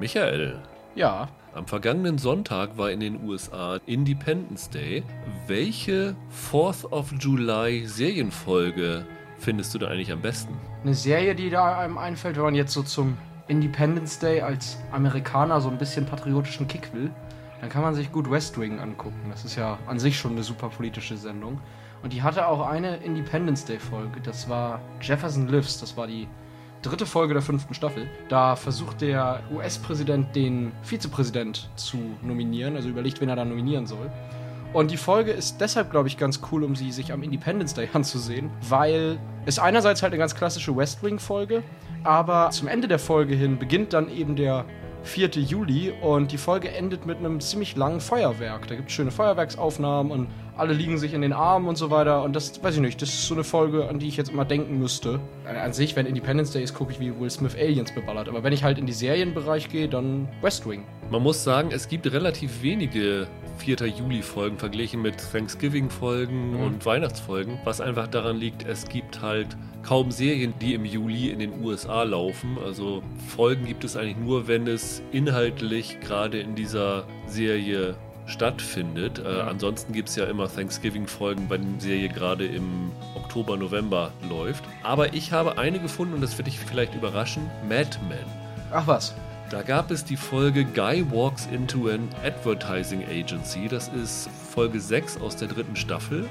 Michael, Ja, am vergangenen Sonntag war in den USA Independence Day. Welche 4th of July Serienfolge findest du da eigentlich am besten? eine Serie, die da einem einfällt, wenn man jetzt so zum Independence Day als Amerikaner so ein bisschen patriotischen Kick will, dann kann man sich gut West Wing angucken. Das ist ja an sich schon eine super politische Sendung. Und die hatte auch eine Independence Day Folge. Das war Jefferson Lives. Das war die dritte Folge der fünften Staffel. Da versucht der US-Präsident den Vizepräsident zu nominieren, also überlegt, wen er da nominieren soll. Und die Folge ist deshalb, glaube ich, ganz cool, um sie sich am Independence Day anzusehen, weil es einerseits halt eine ganz klassische West Wing-Folge, aber zum Ende der Folge hin beginnt dann eben der 4. Juli und die Folge endet mit einem ziemlich langen Feuerwerk. Da gibt es schöne Feuerwerksaufnahmen und alle liegen sich in den Armen und so weiter. Und das, weiß ich nicht, das ist so eine Folge, an die ich jetzt immer denken müsste. Äh, An sich, wenn Independence Day ist, gucke ich, wie Will Smith Aliens beballert. Aber wenn ich halt in die Serienbereich gehe, dann West Wing. Man muss sagen, es gibt relativ wenige 4. Juli-Folgen verglichen mit Thanksgiving-Folgen Mhm. und Weihnachtsfolgen, was einfach daran liegt, es gibt halt kaum Serien, die im Juli in den USA laufen. Also Folgen gibt es eigentlich nur, wenn es inhaltlich gerade in dieser Serie stattfindet. Äh, ansonsten gibt es ja immer Thanksgiving-Folgen, weil die Serie gerade im Oktober, November läuft. Aber ich habe eine gefunden und das wird dich vielleicht überraschen: Mad Men. Ach was. Da gab es die Folge Guy Walks into an Advertising Agency. Das ist Folge 6 aus der dritten Staffel.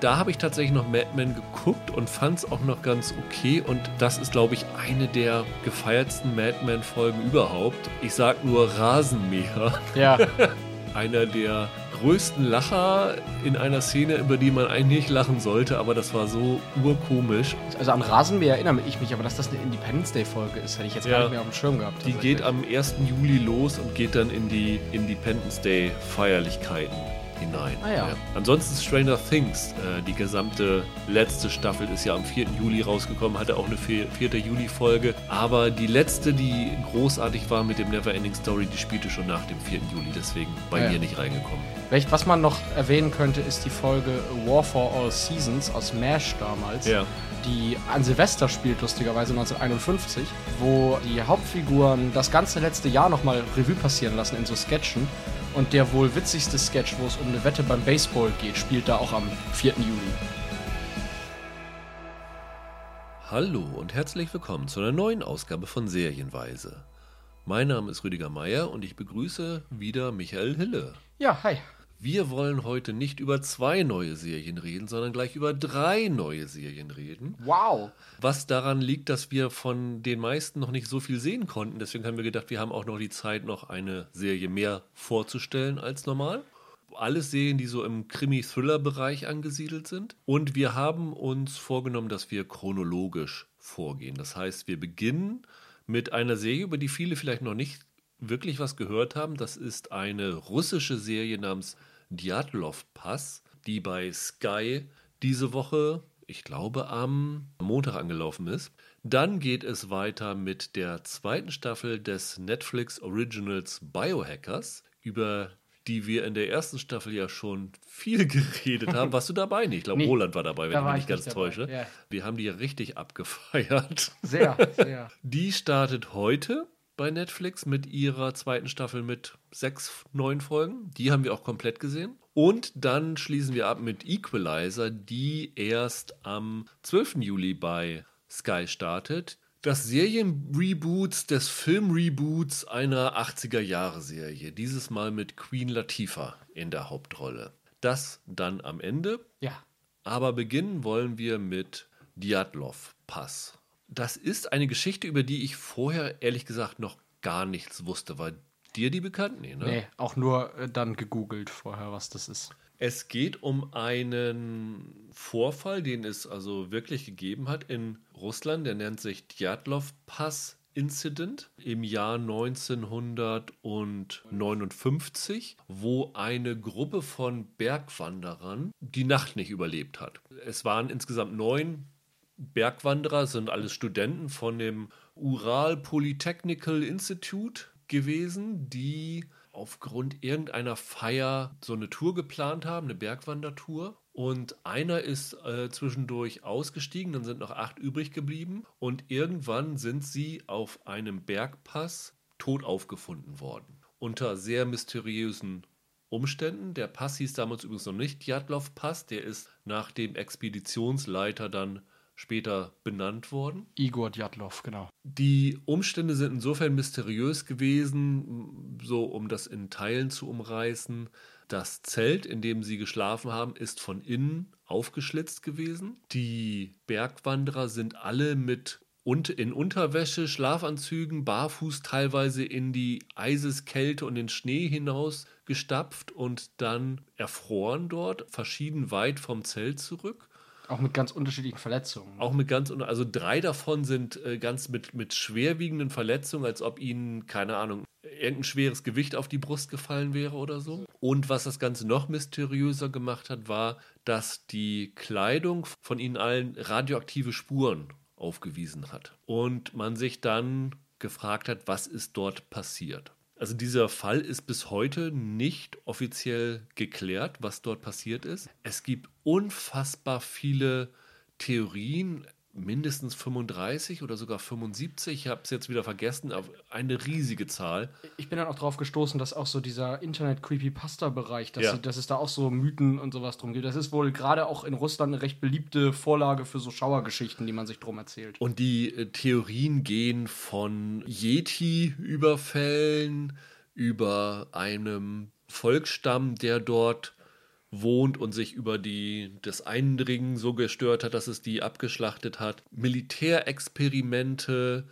Da habe ich tatsächlich noch Mad Men geguckt und fand es auch noch ganz okay. Und das ist, glaube ich, eine der gefeiertsten Mad Men-Folgen überhaupt. Ich sag nur Rasenmäher. Ja. Einer der größten Lacher in einer Szene, über die man eigentlich nicht lachen sollte, aber das war so urkomisch. Also an Rasenmäher erinnere ich mich, aber dass das eine Independence Day Folge ist, hätte ich jetzt Ja. gar nicht mehr auf dem Schirm gehabt. Die geht am 1. Juli los und geht dann in die Independence Day Feierlichkeiten hinein. Ah ja. Ansonsten Stranger Things, äh, die gesamte letzte Staffel ist ja am 4. Juli rausgekommen, hatte auch eine 4. 4. Juli Folge, aber die letzte, die großartig war mit dem Neverending Story, die spielte schon nach dem 4. Juli, deswegen bei Ah ja. mir nicht reingekommen. Vielleicht, was man noch erwähnen könnte, ist die Folge War for All Seasons aus MASH damals. Ja. Die an Silvester spielt, lustigerweise 1951, wo die Hauptfiguren das ganze letzte Jahr nochmal Revue passieren lassen in so Sketchen. Und der wohl witzigste Sketch, wo es um eine Wette beim Baseball geht, spielt da auch am 4. Juli. Hallo und herzlich willkommen zu einer neuen Ausgabe von Serienweise. Mein Name ist Rüdiger Meier und ich begrüße wieder Michael Hille. Ja, hi. Wir wollen heute nicht über zwei neue Serien reden, sondern gleich über drei neue Serien reden. Wow. Was daran liegt, dass wir von den meisten noch nicht so viel sehen konnten. Deswegen haben wir gedacht, wir haben auch noch die Zeit, noch eine Serie mehr vorzustellen als normal. Alles Serien, die so im Krimi-Thriller-Bereich angesiedelt sind. Und wir haben uns vorgenommen, dass wir chronologisch vorgehen. Das heißt, wir beginnen mit einer Serie, über die viele vielleicht noch nicht wirklich was gehört haben. Das ist eine russische Serie namens Djatlov Pass, die bei Sky diese Woche, ich glaube, am Montag angelaufen ist. Dann geht es weiter mit der zweiten Staffel des Netflix Originals Biohackers, über die wir in der ersten Staffel ja schon viel geredet haben. Warst du dabei? nicht? Ich glaube, Nee, Roland war dabei, wenn da ich mich nicht ich ganz dabei, täusche. ja. Wir haben die ja richtig abgefeiert. Sehr, sehr. Die startet heute bei Netflix mit ihrer zweiten Staffel mit sechs neuen Folgen. Die haben wir auch komplett gesehen. Und dann schließen wir ab mit Equalizer, die erst am 12. Juli bei Sky startet. Das Serienreboots des Filmreboots einer 80er-Jahre-Serie. Dieses Mal mit Queen Latifah in der Hauptrolle. Das dann am Ende. Ja. Aber beginnen wollen wir mit Djatlov Pass. Das ist eine Geschichte, über die ich vorher ehrlich gesagt noch gar nichts wusste. War dir die bekannt? Nee, ne? Nee, auch nur äh, dann gegoogelt vorher, was das ist. Es geht um einen Vorfall, den es also wirklich gegeben hat in Russland. Der nennt sich Djatlov Pass Incident im Jahr 1959, wo eine Gruppe von Bergwanderern die Nacht nicht überlebt hat. Es waren insgesamt neun Bergwanderer, sind alles Studenten von dem Ural Polytechnical Institute gewesen, die aufgrund irgendeiner Feier so eine Tour geplant haben, eine Bergwandertour. Und einer ist äh, zwischendurch ausgestiegen, dann sind noch acht übrig geblieben. Und irgendwann sind sie auf einem Bergpass tot aufgefunden worden. Unter sehr mysteriösen Umständen. Der Pass hieß damals übrigens noch nicht Djatlov-Pass, der ist nach dem Expeditionsleiter dann später benannt worden. Igor Djatlov, genau. Die Umstände sind insofern mysteriös gewesen, so um das in Teilen zu umreißen. Das Zelt, in dem sie geschlafen haben, ist von innen aufgeschlitzt gewesen. Die Bergwanderer sind alle mit und in Unterwäsche, Schlafanzügen, barfuß teilweise in die Eiseskälte und den Schnee hinaus gestapft und dann erfroren dort, verschieden weit vom Zelt zurück. Auch mit ganz unterschiedlichen Verletzungen. Auch mit ganz, also drei davon sind äh, ganz mit, mit schwerwiegenden Verletzungen, als ob ihnen, keine Ahnung, irgendein schweres Gewicht auf die Brust gefallen wäre oder so. Und was das Ganze noch mysteriöser gemacht hat, war, dass die Kleidung von ihnen allen radioaktive Spuren aufgewiesen hat. Und man sich dann gefragt hat, was ist dort passiert. Also dieser Fall ist bis heute nicht offiziell geklärt, was dort passiert ist. Es gibt unfassbar viele Theorien, mindestens 35 oder sogar 75, ich habe es jetzt wieder vergessen, aber eine riesige Zahl. Ich bin dann auch darauf gestoßen, dass auch so dieser Internet-Creepypasta-Bereich, dass, ja. dass es da auch so Mythen und sowas drum gibt. Das ist wohl gerade auch in Russland eine recht beliebte Vorlage für so Schauergeschichten, die man sich drum erzählt. Und die äh, Theorien gehen von Yeti-Überfällen über einem Volksstamm, der dort wohnt und sich über die, das Eindringen so gestört hat, dass es die abgeschlachtet hat. Militärexperimente,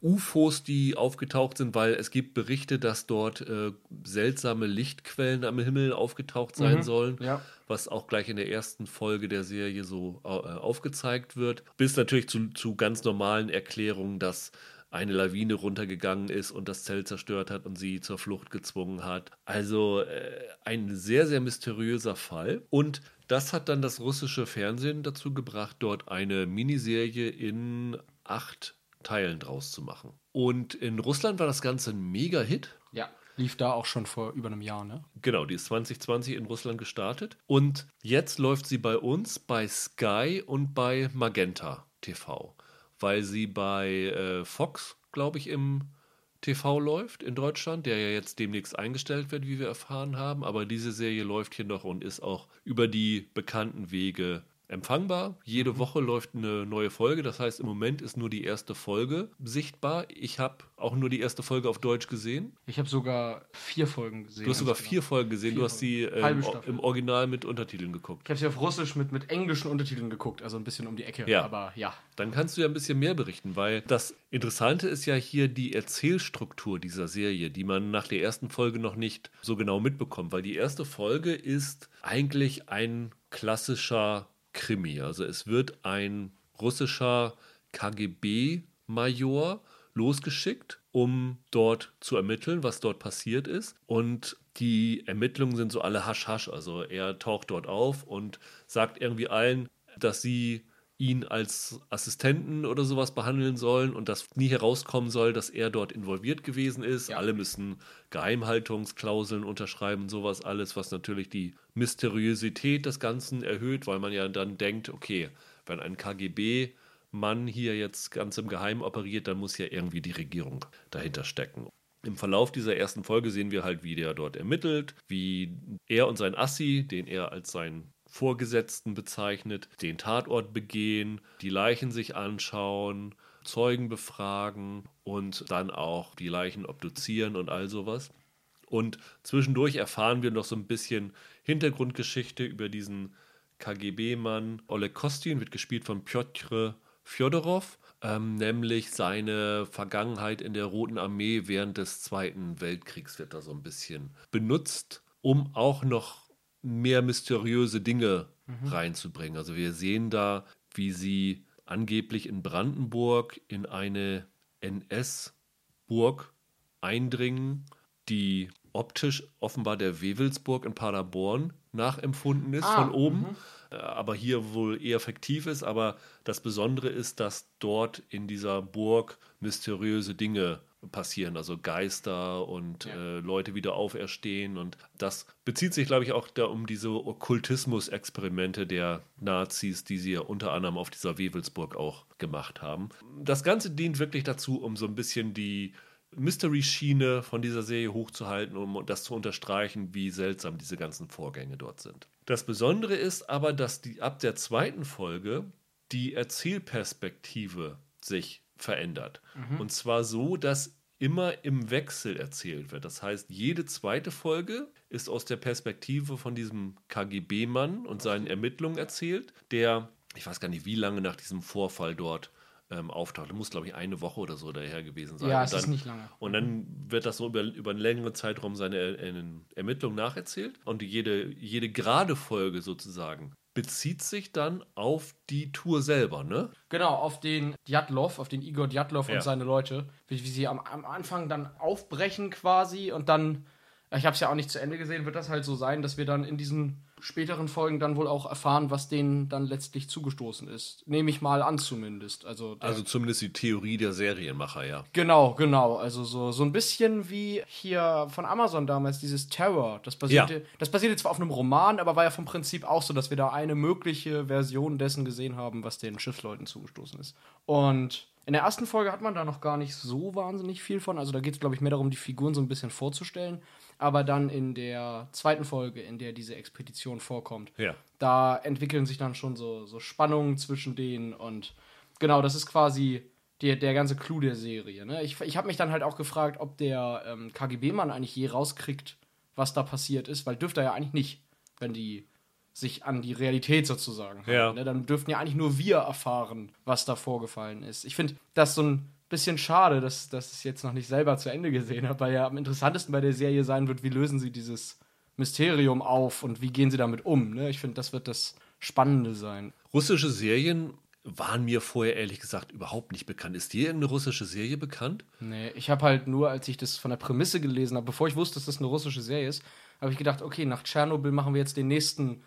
UFOs, die aufgetaucht sind, weil es gibt Berichte, dass dort äh, seltsame Lichtquellen am Himmel aufgetaucht sein mhm, sollen, ja. was auch gleich in der ersten Folge der Serie so äh, aufgezeigt wird. Bis natürlich zu, zu ganz normalen Erklärungen, dass eine Lawine runtergegangen ist und das Zelt zerstört hat und sie zur Flucht gezwungen hat. Also äh, ein sehr, sehr mysteriöser Fall. Und das hat dann das russische Fernsehen dazu gebracht, dort eine Miniserie in acht Teilen draus zu machen. Und in Russland war das Ganze ein Mega-Hit. Ja. Lief da auch schon vor über einem Jahr, ne? Genau, die ist 2020 in Russland gestartet. Und jetzt läuft sie bei uns bei Sky und bei Magenta TV weil sie bei äh, Fox, glaube ich, im TV läuft in Deutschland, der ja jetzt demnächst eingestellt wird, wie wir erfahren haben. Aber diese Serie läuft hier noch und ist auch über die bekannten Wege empfangbar. Jede mhm. Woche läuft eine neue Folge. Das heißt, im Moment ist nur die erste Folge sichtbar. Ich habe auch nur die erste Folge auf Deutsch gesehen. Ich habe sogar vier Folgen gesehen. Du hast sogar genau. vier Folgen gesehen. Vier du hast sie ähm, im Original mit Untertiteln geguckt. Ich habe sie auf Russisch mit, mit englischen Untertiteln geguckt, also ein bisschen um die Ecke. Ja. Aber ja. Dann kannst du ja ein bisschen mehr berichten, weil das Interessante ist ja hier die Erzählstruktur dieser Serie, die man nach der ersten Folge noch nicht so genau mitbekommt, weil die erste Folge ist eigentlich ein klassischer Krimi. Also es wird ein russischer KGB-Major losgeschickt, um dort zu ermitteln, was dort passiert ist. Und die Ermittlungen sind so alle hasch-hasch. Also er taucht dort auf und sagt irgendwie allen, dass sie ihn als Assistenten oder sowas behandeln sollen und dass nie herauskommen soll, dass er dort involviert gewesen ist. Ja. Alle müssen Geheimhaltungsklauseln unterschreiben, sowas alles, was natürlich die Mysteriosität des Ganzen erhöht, weil man ja dann denkt, okay, wenn ein KGB Mann hier jetzt ganz im Geheimen operiert, dann muss ja irgendwie die Regierung dahinter stecken. Im Verlauf dieser ersten Folge sehen wir halt, wie der dort ermittelt, wie er und sein Assi, den er als sein Vorgesetzten bezeichnet, den Tatort begehen, die Leichen sich anschauen, Zeugen befragen und dann auch die Leichen obduzieren und all sowas. Und zwischendurch erfahren wir noch so ein bisschen Hintergrundgeschichte über diesen KGB-Mann. Oleg Kostin wird gespielt von Piotr Fjodorov, ähm, nämlich seine Vergangenheit in der Roten Armee während des Zweiten Weltkriegs wird da so ein bisschen benutzt, um auch noch mehr mysteriöse Dinge mhm. reinzubringen. Also wir sehen da, wie sie angeblich in Brandenburg in eine NS-Burg eindringen, die optisch offenbar der Wewelsburg in Paderborn nachempfunden ist ah, von oben, -hmm. aber hier wohl eher fiktiv ist. Aber das Besondere ist, dass dort in dieser Burg mysteriöse Dinge passieren, also Geister und ja. äh, Leute wieder auferstehen. Und das bezieht sich, glaube ich, auch da um diese Okkultismus-Experimente der Nazis, die sie ja unter anderem auf dieser Wewelsburg auch gemacht haben. Das Ganze dient wirklich dazu, um so ein bisschen die Mystery-Schiene von dieser Serie hochzuhalten, um das zu unterstreichen, wie seltsam diese ganzen Vorgänge dort sind. Das Besondere ist aber, dass die ab der zweiten Folge die Erzählperspektive sich verändert. Mhm. Und zwar so, dass immer im Wechsel erzählt wird. Das heißt, jede zweite Folge ist aus der Perspektive von diesem KGB-Mann und seinen Ermittlungen erzählt, der, ich weiß gar nicht, wie lange nach diesem Vorfall dort ähm, auftaucht. Das muss, glaube ich, eine Woche oder so daher gewesen sein. Ja, es dann, ist nicht lange. Und dann wird das so über, über einen längeren Zeitraum seine er Ermittlungen nacherzählt. Und jede, jede gerade Folge sozusagen bezieht sich dann auf die Tour selber, ne? Genau, auf den Djatlov, auf den Igor Djatlov ja. und seine Leute. Wie, wie sie am, am Anfang dann aufbrechen quasi und dann ich habe es ja auch nicht zu Ende gesehen, wird das halt so sein, dass wir dann in diesen späteren Folgen dann wohl auch erfahren, was denen dann letztlich zugestoßen ist. Nehme ich mal an zumindest. Also, also zumindest die Theorie der Serienmacher, ja. Genau, genau. Also so, so ein bisschen wie hier von Amazon damals, dieses Terror. Das basierte, ja. das basierte zwar auf einem Roman, aber war ja vom Prinzip auch so, dass wir da eine mögliche Version dessen gesehen haben, was den Schiffsleuten zugestoßen ist. Und in der ersten Folge hat man da noch gar nicht so wahnsinnig viel von. Also da geht es, glaube ich, mehr darum, die Figuren so ein bisschen vorzustellen. Aber dann in der zweiten Folge, in der diese Expedition vorkommt, ja. da entwickeln sich dann schon so, so Spannungen zwischen denen. Und genau, das ist quasi der, der ganze Clou der Serie. Ne? Ich, ich habe mich dann halt auch gefragt, ob der ähm, KGB-Mann eigentlich je rauskriegt, was da passiert ist, weil dürfte er ja eigentlich nicht, wenn die sich an die Realität sozusagen halten. Ja. Ne? Dann dürften ja eigentlich nur wir erfahren, was da vorgefallen ist. Ich finde das so ein bisschen schade, dass, dass ich es jetzt noch nicht selber zu Ende gesehen habe, weil ja am interessantesten bei der Serie sein wird, wie lösen sie dieses Mysterium auf und wie gehen sie damit um. Ne? Ich finde, das wird das Spannende sein. Russische Serien waren mir vorher ehrlich gesagt überhaupt nicht bekannt. Ist dir irgendeine russische Serie bekannt? Nee, ich habe halt nur, als ich das von der Prämisse gelesen habe, bevor ich wusste, dass das eine russische Serie ist, habe ich gedacht, okay, nach Tschernobyl machen wir jetzt den nächsten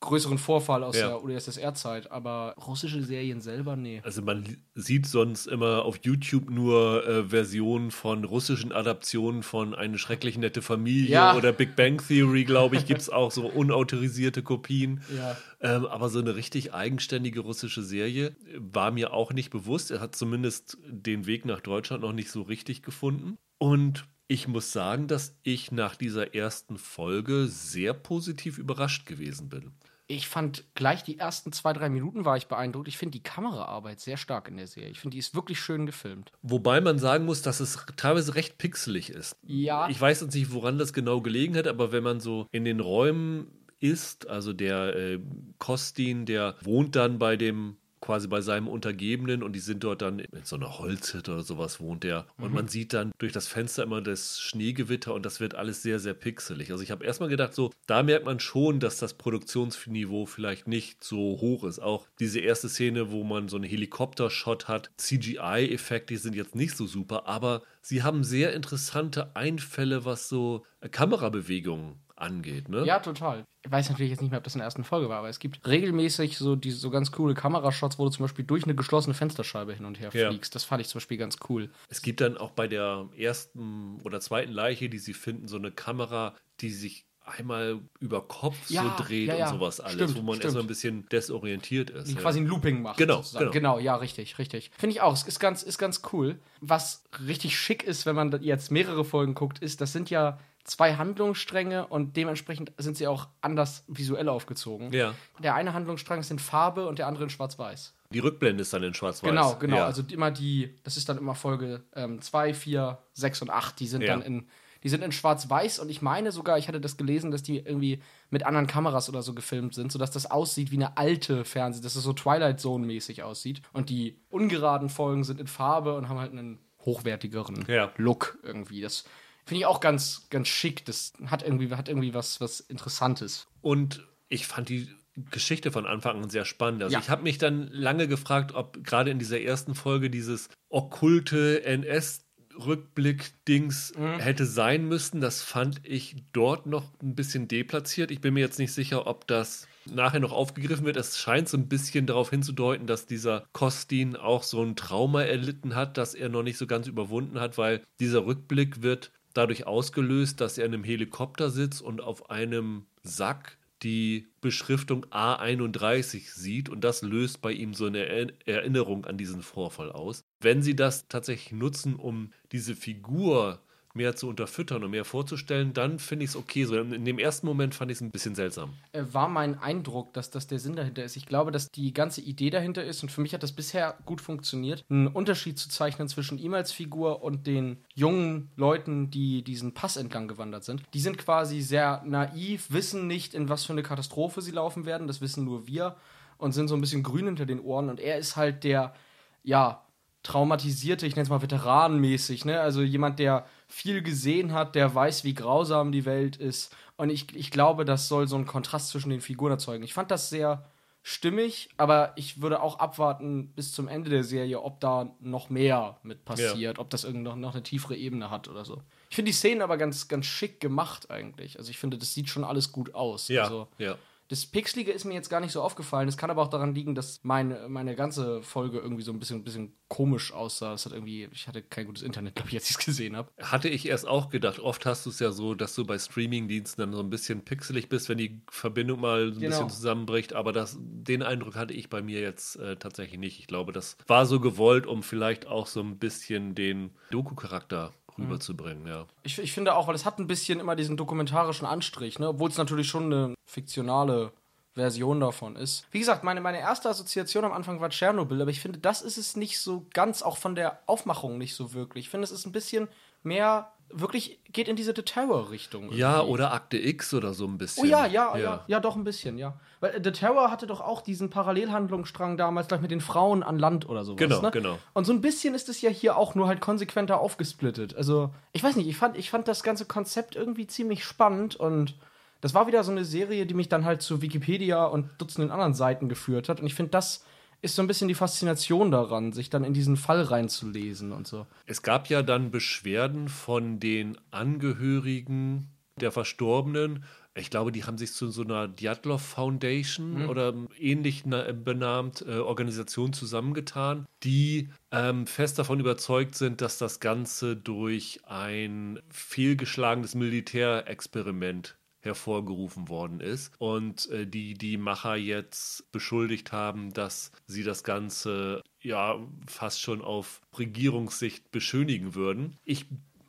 größeren Vorfall aus ja. der UdSSR-Zeit, aber russische Serien selber, nee. Also man sieht sonst immer auf YouTube nur äh, Versionen von russischen Adaptionen von Eine schrecklich nette Familie ja. oder Big Bang Theory, glaube ich, gibt es auch so unautorisierte Kopien. Ja. Ähm, aber so eine richtig eigenständige russische Serie war mir auch nicht bewusst. Er hat zumindest den Weg nach Deutschland noch nicht so richtig gefunden. Und ich muss sagen, dass ich nach dieser ersten Folge sehr positiv überrascht gewesen bin ich fand gleich die ersten zwei, drei Minuten war ich beeindruckt. Ich finde die Kameraarbeit sehr stark in der Serie. Ich finde, die ist wirklich schön gefilmt. Wobei man sagen muss, dass es teilweise recht pixelig ist. Ja. Ich weiß jetzt nicht, woran das genau gelegen hat, aber wenn man so in den Räumen ist, also der äh, Kostin, der wohnt dann bei dem quasi bei seinem Untergebenen und die sind dort dann in so einer Holzhütte oder sowas wohnt der. Und mhm. man sieht dann durch das Fenster immer das Schneegewitter und das wird alles sehr, sehr pixelig. Also ich habe erstmal gedacht, so, da merkt man schon, dass das Produktionsniveau vielleicht nicht so hoch ist. Auch diese erste Szene, wo man so einen Helikopter-Shot hat, CGI-Effekte sind jetzt nicht so super, aber sie haben sehr interessante Einfälle, was so Kamerabewegungen angeht, ne? Ja, total. Ich weiß natürlich jetzt nicht mehr, ob das in der ersten Folge war, aber es gibt regelmäßig so diese so ganz coole Kamerashots, wo du zum Beispiel durch eine geschlossene Fensterscheibe hin und her ja. fliegst. Das fand ich zum Beispiel ganz cool. Es gibt dann auch bei der ersten oder zweiten Leiche, die sie finden, so eine Kamera, die sich einmal über Kopf ja, so dreht ja, ja. und sowas alles, stimmt, wo man erstmal ein bisschen desorientiert ist. Die quasi ein Looping macht. Genau, genau. Genau, ja, richtig, richtig. Finde ich auch. Es ist ganz, ist ganz cool. Was richtig schick ist, wenn man jetzt mehrere Folgen guckt, ist, das sind ja zwei Handlungsstränge und dementsprechend sind sie auch anders visuell aufgezogen. Ja. Der eine Handlungsstrang ist in Farbe und der andere in Schwarz-Weiß. Die Rückblende ist dann in Schwarz-Weiß. Genau, genau. Ja. Also immer die, das ist dann immer Folge 2, 4, 6 und 8. Die sind ja. dann in, die sind in Schwarz-Weiß und ich meine sogar, ich hatte das gelesen, dass die irgendwie mit anderen Kameras oder so gefilmt sind, sodass das aussieht wie eine alte Fernseh, dass es so Twilight Zone-mäßig aussieht. Und die ungeraden Folgen sind in Farbe und haben halt einen hochwertigeren ja. Look irgendwie. Das Finde ich auch ganz, ganz schick. Das hat irgendwie, hat irgendwie was, was Interessantes. Und ich fand die Geschichte von Anfang an sehr spannend. Also ja. ich habe mich dann lange gefragt, ob gerade in dieser ersten Folge dieses okkulte NS Rückblick-Dings mhm. hätte sein müssen. Das fand ich dort noch ein bisschen deplatziert. Ich bin mir jetzt nicht sicher, ob das nachher noch aufgegriffen wird. Es scheint so ein bisschen darauf hinzudeuten, dass dieser Kostin auch so ein Trauma erlitten hat, das er noch nicht so ganz überwunden hat, weil dieser Rückblick wird dadurch ausgelöst, dass er in einem Helikopter sitzt und auf einem Sack die Beschriftung A31 sieht und das löst bei ihm so eine Erinnerung an diesen Vorfall aus. Wenn sie das tatsächlich nutzen, um diese Figur mehr zu unterfüttern und mehr vorzustellen, dann finde ich es okay. So in dem ersten Moment fand ich es ein bisschen seltsam. Äh, war mein Eindruck, dass das der Sinn dahinter ist. Ich glaube, dass die ganze Idee dahinter ist und für mich hat das bisher gut funktioniert, einen Unterschied zu zeichnen zwischen ihm als Figur und den jungen Leuten, die diesen Pass entlang gewandert sind. Die sind quasi sehr naiv, wissen nicht, in was für eine Katastrophe sie laufen werden. Das wissen nur wir und sind so ein bisschen grün hinter den Ohren. Und er ist halt der, ja, traumatisierte, ich nenne es mal veteranenmäßig, ne? Also jemand, der viel gesehen hat, der weiß, wie grausam die Welt ist. Und ich, ich glaube, das soll so einen Kontrast zwischen den Figuren erzeugen. Ich fand das sehr stimmig, aber ich würde auch abwarten bis zum Ende der Serie, ob da noch mehr mit passiert, ja. ob das irgendwie noch, noch eine tiefere Ebene hat oder so. Ich finde die Szenen aber ganz, ganz schick gemacht eigentlich. Also ich finde, das sieht schon alles gut aus. Ja, also, ja. Das Pixelige ist mir jetzt gar nicht so aufgefallen. Es kann aber auch daran liegen, dass meine, meine ganze Folge irgendwie so ein bisschen, ein bisschen komisch aussah. Es hat irgendwie, ich hatte kein gutes Internet, glaube ich, als ich es gesehen habe. Hatte ich erst auch gedacht. Oft hast du es ja so, dass du bei Streamingdiensten dann so ein bisschen pixelig bist, wenn die Verbindung mal ein genau. bisschen zusammenbricht. Aber das, den Eindruck hatte ich bei mir jetzt äh, tatsächlich nicht. Ich glaube, das war so gewollt, um vielleicht auch so ein bisschen den Doku-Charakter rüberzubringen, ja. Ich, ich finde auch, weil es hat ein bisschen immer diesen dokumentarischen Anstrich, ne? obwohl es natürlich schon eine fiktionale Version davon ist. Wie gesagt, meine, meine erste Assoziation am Anfang war Tschernobyl, aber ich finde, das ist es nicht so ganz, auch von der Aufmachung nicht so wirklich. Ich finde, es ist ein bisschen mehr wirklich geht in diese The Terror-Richtung. Ja, oder Akte X oder so ein bisschen. Oh ja, ja, ja, ja, ja, doch ein bisschen, ja. Weil äh, The Terror hatte doch auch diesen Parallelhandlungsstrang damals gleich mit den Frauen an Land oder sowas. Genau, ne? genau. Und so ein bisschen ist es ja hier auch nur halt konsequenter aufgesplittet. Also, ich weiß nicht, ich fand, ich fand das ganze Konzept irgendwie ziemlich spannend und das war wieder so eine Serie, die mich dann halt zu Wikipedia und Dutzenden anderen Seiten geführt hat. Und ich finde, das ist so ein bisschen die Faszination daran, sich dann in diesen Fall reinzulesen und so. Es gab ja dann Beschwerden von den Angehörigen der Verstorbenen. Ich glaube, die haben sich zu so einer Dyatlov Foundation mhm. oder ähnlich benannt äh, Organisation zusammengetan, die ähm, fest davon überzeugt sind, dass das Ganze durch ein fehlgeschlagenes Militärexperiment hervorgerufen worden ist und äh, die die Macher jetzt beschuldigt haben, dass sie das Ganze ja fast schon auf Regierungssicht beschönigen würden. Ich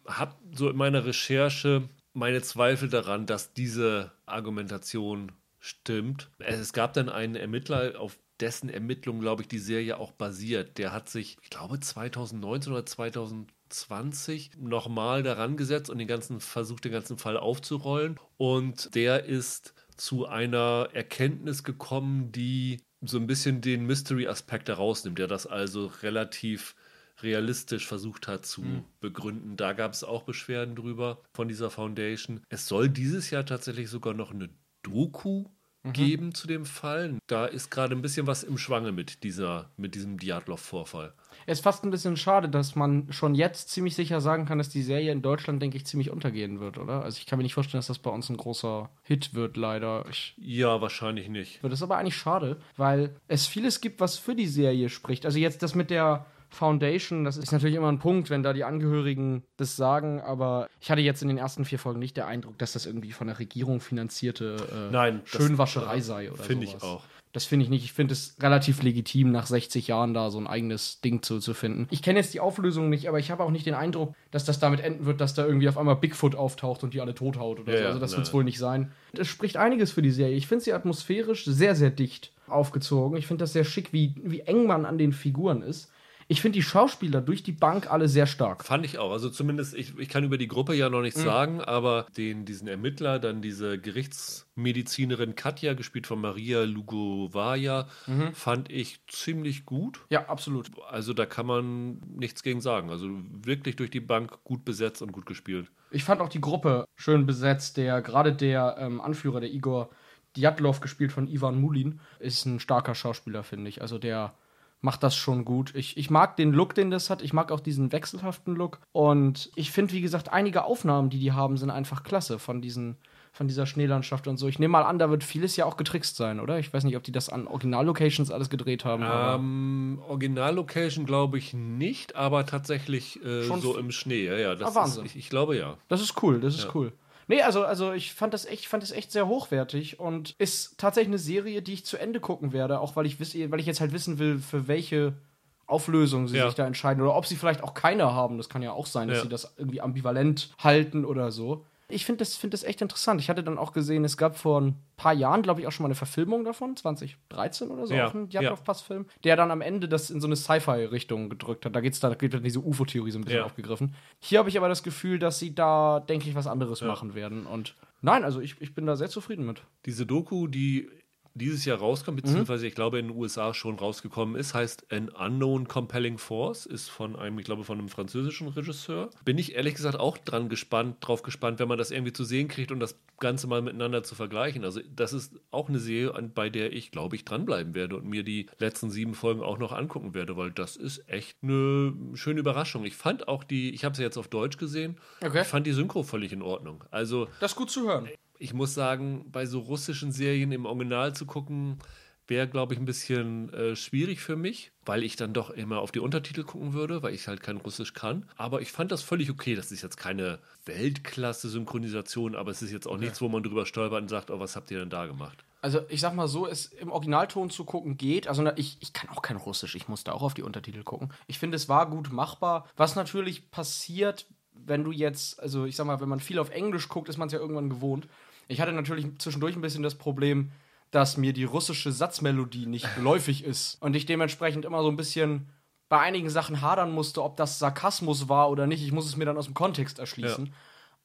habe so in meiner Recherche meine Zweifel daran, dass diese Argumentation stimmt. Es gab dann einen Ermittler, auf dessen Ermittlungen, glaube ich, die Serie auch basiert. Der hat sich, ich glaube, 2019 oder 2020 20 nochmal daran gesetzt und den ganzen versucht, den ganzen Fall aufzurollen. Und der ist zu einer Erkenntnis gekommen, die so ein bisschen den Mystery-Aspekt herausnimmt, der das also relativ realistisch versucht hat zu mhm. begründen. Da gab es auch Beschwerden drüber von dieser Foundation. Es soll dieses Jahr tatsächlich sogar noch eine Doku mhm. geben zu dem Fall. Da ist gerade ein bisschen was im Schwange mit dieser, mit diesem Diatlov-Vorfall. Es ist fast ein bisschen schade, dass man schon jetzt ziemlich sicher sagen kann, dass die Serie in Deutschland, denke ich, ziemlich untergehen wird, oder? Also ich kann mir nicht vorstellen, dass das bei uns ein großer Hit wird, leider. Ich ja, wahrscheinlich nicht. Das ist aber eigentlich schade, weil es vieles gibt, was für die Serie spricht. Also jetzt das mit der Foundation, das ist natürlich immer ein Punkt, wenn da die Angehörigen das sagen, aber ich hatte jetzt in den ersten vier Folgen nicht den Eindruck, dass das irgendwie von der Regierung finanzierte äh, Nein, Schönwascherei sei oder Finde ich auch. Das finde ich nicht. Ich finde es relativ legitim, nach 60 Jahren da so ein eigenes Ding zu, zu finden. Ich kenne jetzt die Auflösung nicht, aber ich habe auch nicht den Eindruck, dass das damit enden wird, dass da irgendwie auf einmal Bigfoot auftaucht und die alle tothaut oder ja, so. Also das wird es wohl nicht sein. Das spricht einiges für die Serie. Ich finde sie atmosphärisch sehr, sehr dicht aufgezogen. Ich finde das sehr schick, wie, wie eng man an den Figuren ist ich finde die Schauspieler durch die Bank alle sehr stark. Fand ich auch. Also zumindest, ich, ich kann über die Gruppe ja noch nichts mhm. sagen, aber den, diesen Ermittler, dann diese Gerichtsmedizinerin Katja, gespielt von Maria Lugovaja, mhm. fand ich ziemlich gut. Ja, absolut. Also da kann man nichts gegen sagen. Also wirklich durch die Bank gut besetzt und gut gespielt. Ich fand auch die Gruppe schön besetzt. Der, gerade der ähm, Anführer, der Igor Djatlov, gespielt von Ivan Mulin, ist ein starker Schauspieler, finde ich. Also der macht das schon gut. Ich, ich mag den Look, den das hat. Ich mag auch diesen wechselhaften Look. Und ich finde, wie gesagt, einige Aufnahmen, die die haben, sind einfach klasse von diesen von dieser Schneelandschaft und so. Ich nehme mal an, da wird vieles ja auch getrickst sein, oder? Ich weiß nicht, ob die das an Originallocations alles gedreht haben. Ähm, Originallocation glaube ich nicht, aber tatsächlich äh, so im Schnee. Ja, ja, das ah, Wahnsinn. Ist, ich, ich, glaube ja. Das ist cool, das ist ja. cool. Nee, also, also ich fand das echt, fand das echt sehr hochwertig und ist tatsächlich eine Serie, die ich zu Ende gucken werde, auch weil ich, wiss, weil ich jetzt halt wissen will, für welche Auflösung sie Ja. sich da entscheiden oder ob sie vielleicht auch keine haben. Das kann ja auch sein, dass Ja. sie das irgendwie ambivalent halten oder so. Ich finde das, find das echt interessant. Ich hatte dann auch gesehen, es gab vor ein paar Jahren, glaube ich, auch schon mal eine Verfilmung davon, 2013 oder so, Ja, auch ein ja. Djatlov-Pass-Film, der dann am Ende das in so eine Sci-Fi-Richtung gedrückt hat. Da geht's da, da wird dann diese UFO-Theorie so ein bisschen Ja. aufgegriffen. Hier habe ich aber das Gefühl, dass sie da, denke ich, was anderes machen werden. Und nein, also ich, ich bin da sehr zufrieden mit. Diese Doku, die dieses Jahr rauskommt, Mhm. beziehungsweise ich glaube in den USA schon rausgekommen ist, heißt An Unknown Compelling Force, ist von einem, ich glaube, von einem französischen Regisseur. Bin ich ehrlich gesagt auch dran gespannt, drauf gespannt, wenn man das irgendwie zu sehen kriegt und das Ganze mal miteinander zu vergleichen. Also das ist auch eine Serie, bei der ich, glaube ich, dranbleiben werde und mir die letzten sieben Folgen auch noch angucken werde, weil das ist echt eine schöne Überraschung. Ich fand auch die, ich habe sie jetzt auf Deutsch gesehen, Okay. ich fand die Synchro völlig in Ordnung. Also Das ist gut zu hören. Ich muss sagen, bei so russischen Serien im Original zu gucken, wäre, glaube ich, ein bisschen äh, schwierig für mich, weil ich dann doch immer auf die Untertitel gucken würde, weil ich halt kein Russisch kann. Aber ich fand das völlig okay. Das ist jetzt keine Weltklasse-Synchronisation, aber es ist jetzt auch nichts, wo man drüber stolpert und sagt, oh, was habt ihr denn da gemacht? Also ich sag mal so, es im Originalton zu gucken geht. Also ich, ich kann auch kein Russisch, ich musste auch auf die Untertitel gucken. Ich finde, es war gut machbar. Was natürlich passiert, wenn du jetzt, also ich sag mal, wenn man viel auf Englisch guckt, ist man es ja irgendwann gewohnt. Ich hatte natürlich zwischendurch ein bisschen das Problem, dass mir die russische Satzmelodie nicht geläufig ist und ich dementsprechend immer so ein bisschen bei einigen Sachen hadern musste, ob das Sarkasmus war oder nicht. Ich muss es mir dann aus dem Kontext erschließen.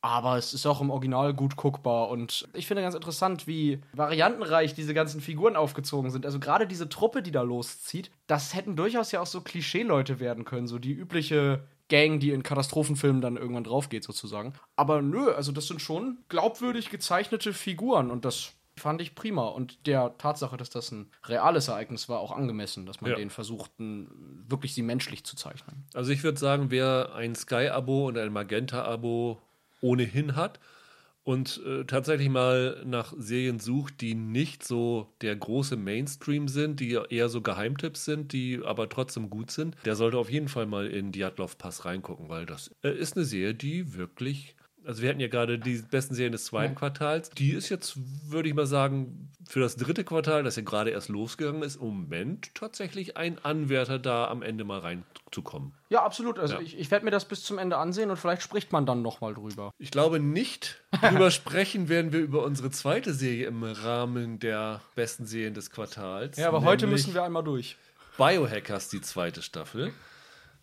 Aber es ist auch im Original gut guckbar und ich finde ganz interessant, wie variantenreich diese ganzen Figuren aufgezogen sind. Also gerade diese Truppe, die da loszieht, das hätten durchaus ja auch so Klischee-Leute werden können, so die übliche Gang, die in Katastrophenfilmen dann irgendwann draufgeht sozusagen. Aber nö, also das sind schon glaubwürdig gezeichnete Figuren und das fand ich prima und der Tatsache, dass das ein reales Ereignis war, auch angemessen, dass man Ja. denen versucht, wirklich sie menschlich zu zeichnen. Also ich würde sagen, wer ein Sky-Abo und ein Magenta-Abo ohnehin hat und äh, tatsächlich mal nach Serien sucht, die nicht so der große Mainstream sind, die eher so Geheimtipps sind, die aber trotzdem gut sind, der sollte auf jeden Fall mal in Diatlov Pass reingucken, weil das äh, ist eine Serie, die wirklich also wir hatten ja gerade die besten Serien des zweiten Quartals. Die ist jetzt, würde ich mal sagen, für das dritte Quartal, das ja gerade erst losgegangen ist, im Moment tatsächlich ein Anwärter da am Ende mal reinzukommen. Ja, absolut. Also Ja. ich, ich werde mir das bis zum Ende ansehen und vielleicht spricht man dann noch mal drüber. Ich glaube nicht. Drüber sprechen werden wir über unsere zweite Serie im Rahmen der besten Serien des Quartals. Ja, aber heute müssen wir einmal durch. Biohackers, die zweite Staffel.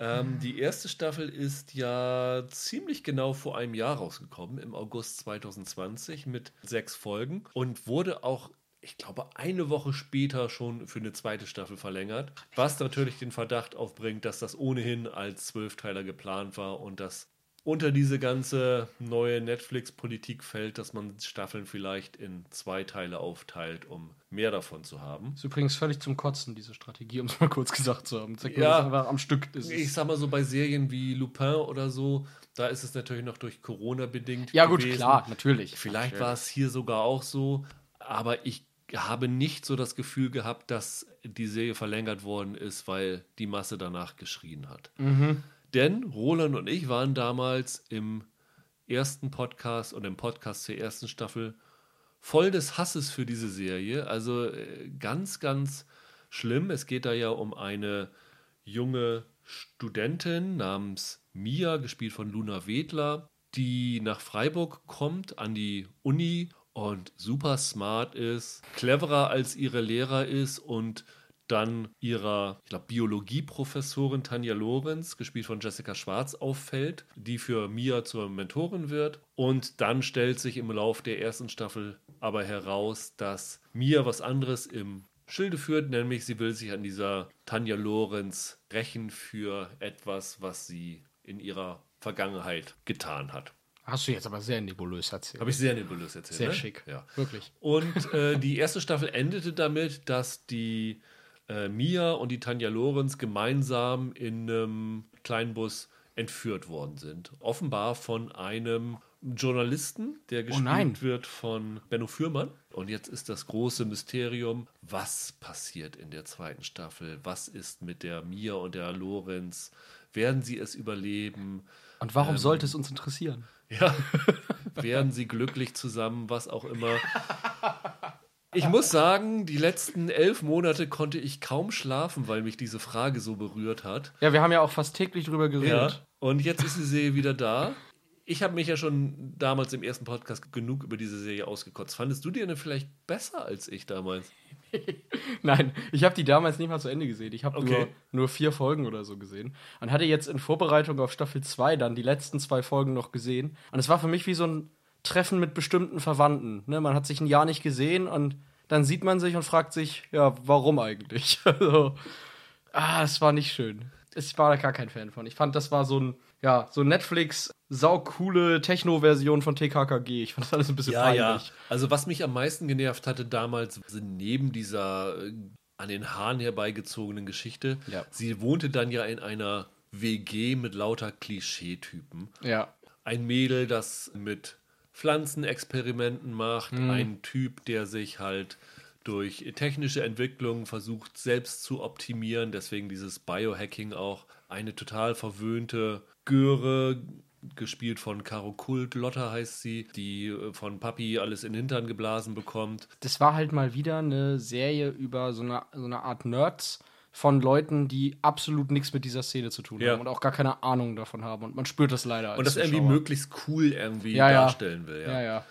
Ähm, die erste Staffel ist ja ziemlich genau vor einem Jahr rausgekommen, im August 2020 mit sechs Folgen und wurde auch, ich glaube, eine Woche später schon für eine zweite Staffel verlängert. Was natürlich den Verdacht aufbringt, dass das ohnehin als Zwölfteiler geplant war und dass unter diese ganze neue Netflix-Politik fällt, dass man Staffeln vielleicht in zwei Teile aufteilt, um mehr davon zu haben. Ist übrigens völlig zum Kotzen, diese Strategie, um es mal kurz gesagt zu haben. Zeig Ja. einfach am Stück. Das Ich ist sag mal so, bei Serien wie Lupin oder so, da ist es natürlich noch durch Corona bedingt. ja, gut, gewesen. klar, natürlich. Vielleicht war es hier sogar auch so, aber ich habe nicht so das Gefühl gehabt, dass die Serie verlängert worden ist, weil die Masse danach geschrien hat. Denn Roland und ich waren damals im ersten Podcast und im Podcast der ersten Staffel voll des Hasses für diese Serie. Also äh, ganz, ganz schlimm. Es geht da ja um eine junge Studentin namens Mia, gespielt von Luna Wedler, die nach Freiburg kommt an die Uni und super smart ist, cleverer als ihre Lehrer ist und dann ihrer, ich glaube, Biologieprofessorin Tanja Lorenz, gespielt von Jessica Schwarz, auffällt, die für Mia zur Mentorin wird. Und dann stellt sich im Lauf der ersten Staffel aber heraus, dass Mia was anderes im Schilde führt, nämlich sie will sich an dieser Tanja Lorenz rächen für etwas, was sie in ihrer Vergangenheit getan hat. Hast du jetzt aber sehr nebulös erzählt. Habe ich sehr nebulös erzählt. sehr ne? schick. Ja. Wirklich. Und äh, die erste Staffel endete damit, dass die äh, Mia und die Tanja Lorenz gemeinsam in einem kleinen Bus entführt worden sind. Offenbar von einem Journalisten, der gespielt nein. wird von Benno Fürmann. Und jetzt ist das große Mysterium, was passiert in der zweiten Staffel? Was ist mit der Mia und der Lorenz? Werden sie es überleben? Und warum sollte es uns interessieren? Ja, werden sie glücklich zusammen, was auch immer. Ich muss sagen, die letzten elf Monate konnte ich kaum schlafen, weil mich diese Frage so berührt hat. Ja, wir haben ja auch fast täglich drüber geredet. Und jetzt ist die Serie wieder da. Ich habe mich ja schon damals im ersten Podcast genug über diese Serie ausgekotzt. Fandest du die denn vielleicht besser als ich damals? Nein, ich habe die damals nicht mal zu Ende gesehen. Ich habe Okay. nur, nur vier Folgen oder so gesehen. Und hatte jetzt in Vorbereitung auf Staffel 2 dann die letzten zwei Folgen noch gesehen. Und es war für mich wie so ein Treffen mit bestimmten Verwandten. Ne? Man hat sich ein Jahr nicht gesehen und dann sieht man sich und fragt sich, ja, warum eigentlich? Also, ah, es war nicht schön. Ich war da gar kein Fan von. Ich fand, das war so ein, ja, so Netflix saucoole Techno-Version von TKKG. Ich fand das alles ein bisschen peinlich. Also was mich am meisten genervt hatte damals, sind neben dieser äh, an den Haaren herbeigezogenen Geschichte, Ja. sie wohnte dann ja in einer WG mit lauter Klischeetypen. Ja. Ein Mädel, das mit Pflanzenexperimenten macht, ein Typ, der sich halt durch technische Entwicklungen versucht, selbst zu optimieren, deswegen dieses Biohacking auch. Eine total verwöhnte Göre, gespielt von Caro Kult, Lotta heißt sie, die äh, von Papi alles in den Hintern geblasen bekommt. das war halt mal wieder eine Serie über so eine, so eine Art Nerds von Leuten, die absolut nichts mit dieser Szene zu tun Ja. haben und auch gar keine Ahnung davon haben. Und man spürt das leider. Als Und das irgendwie Zuschauer. möglichst cool irgendwie Ja, ja. darstellen will. Ja, ja.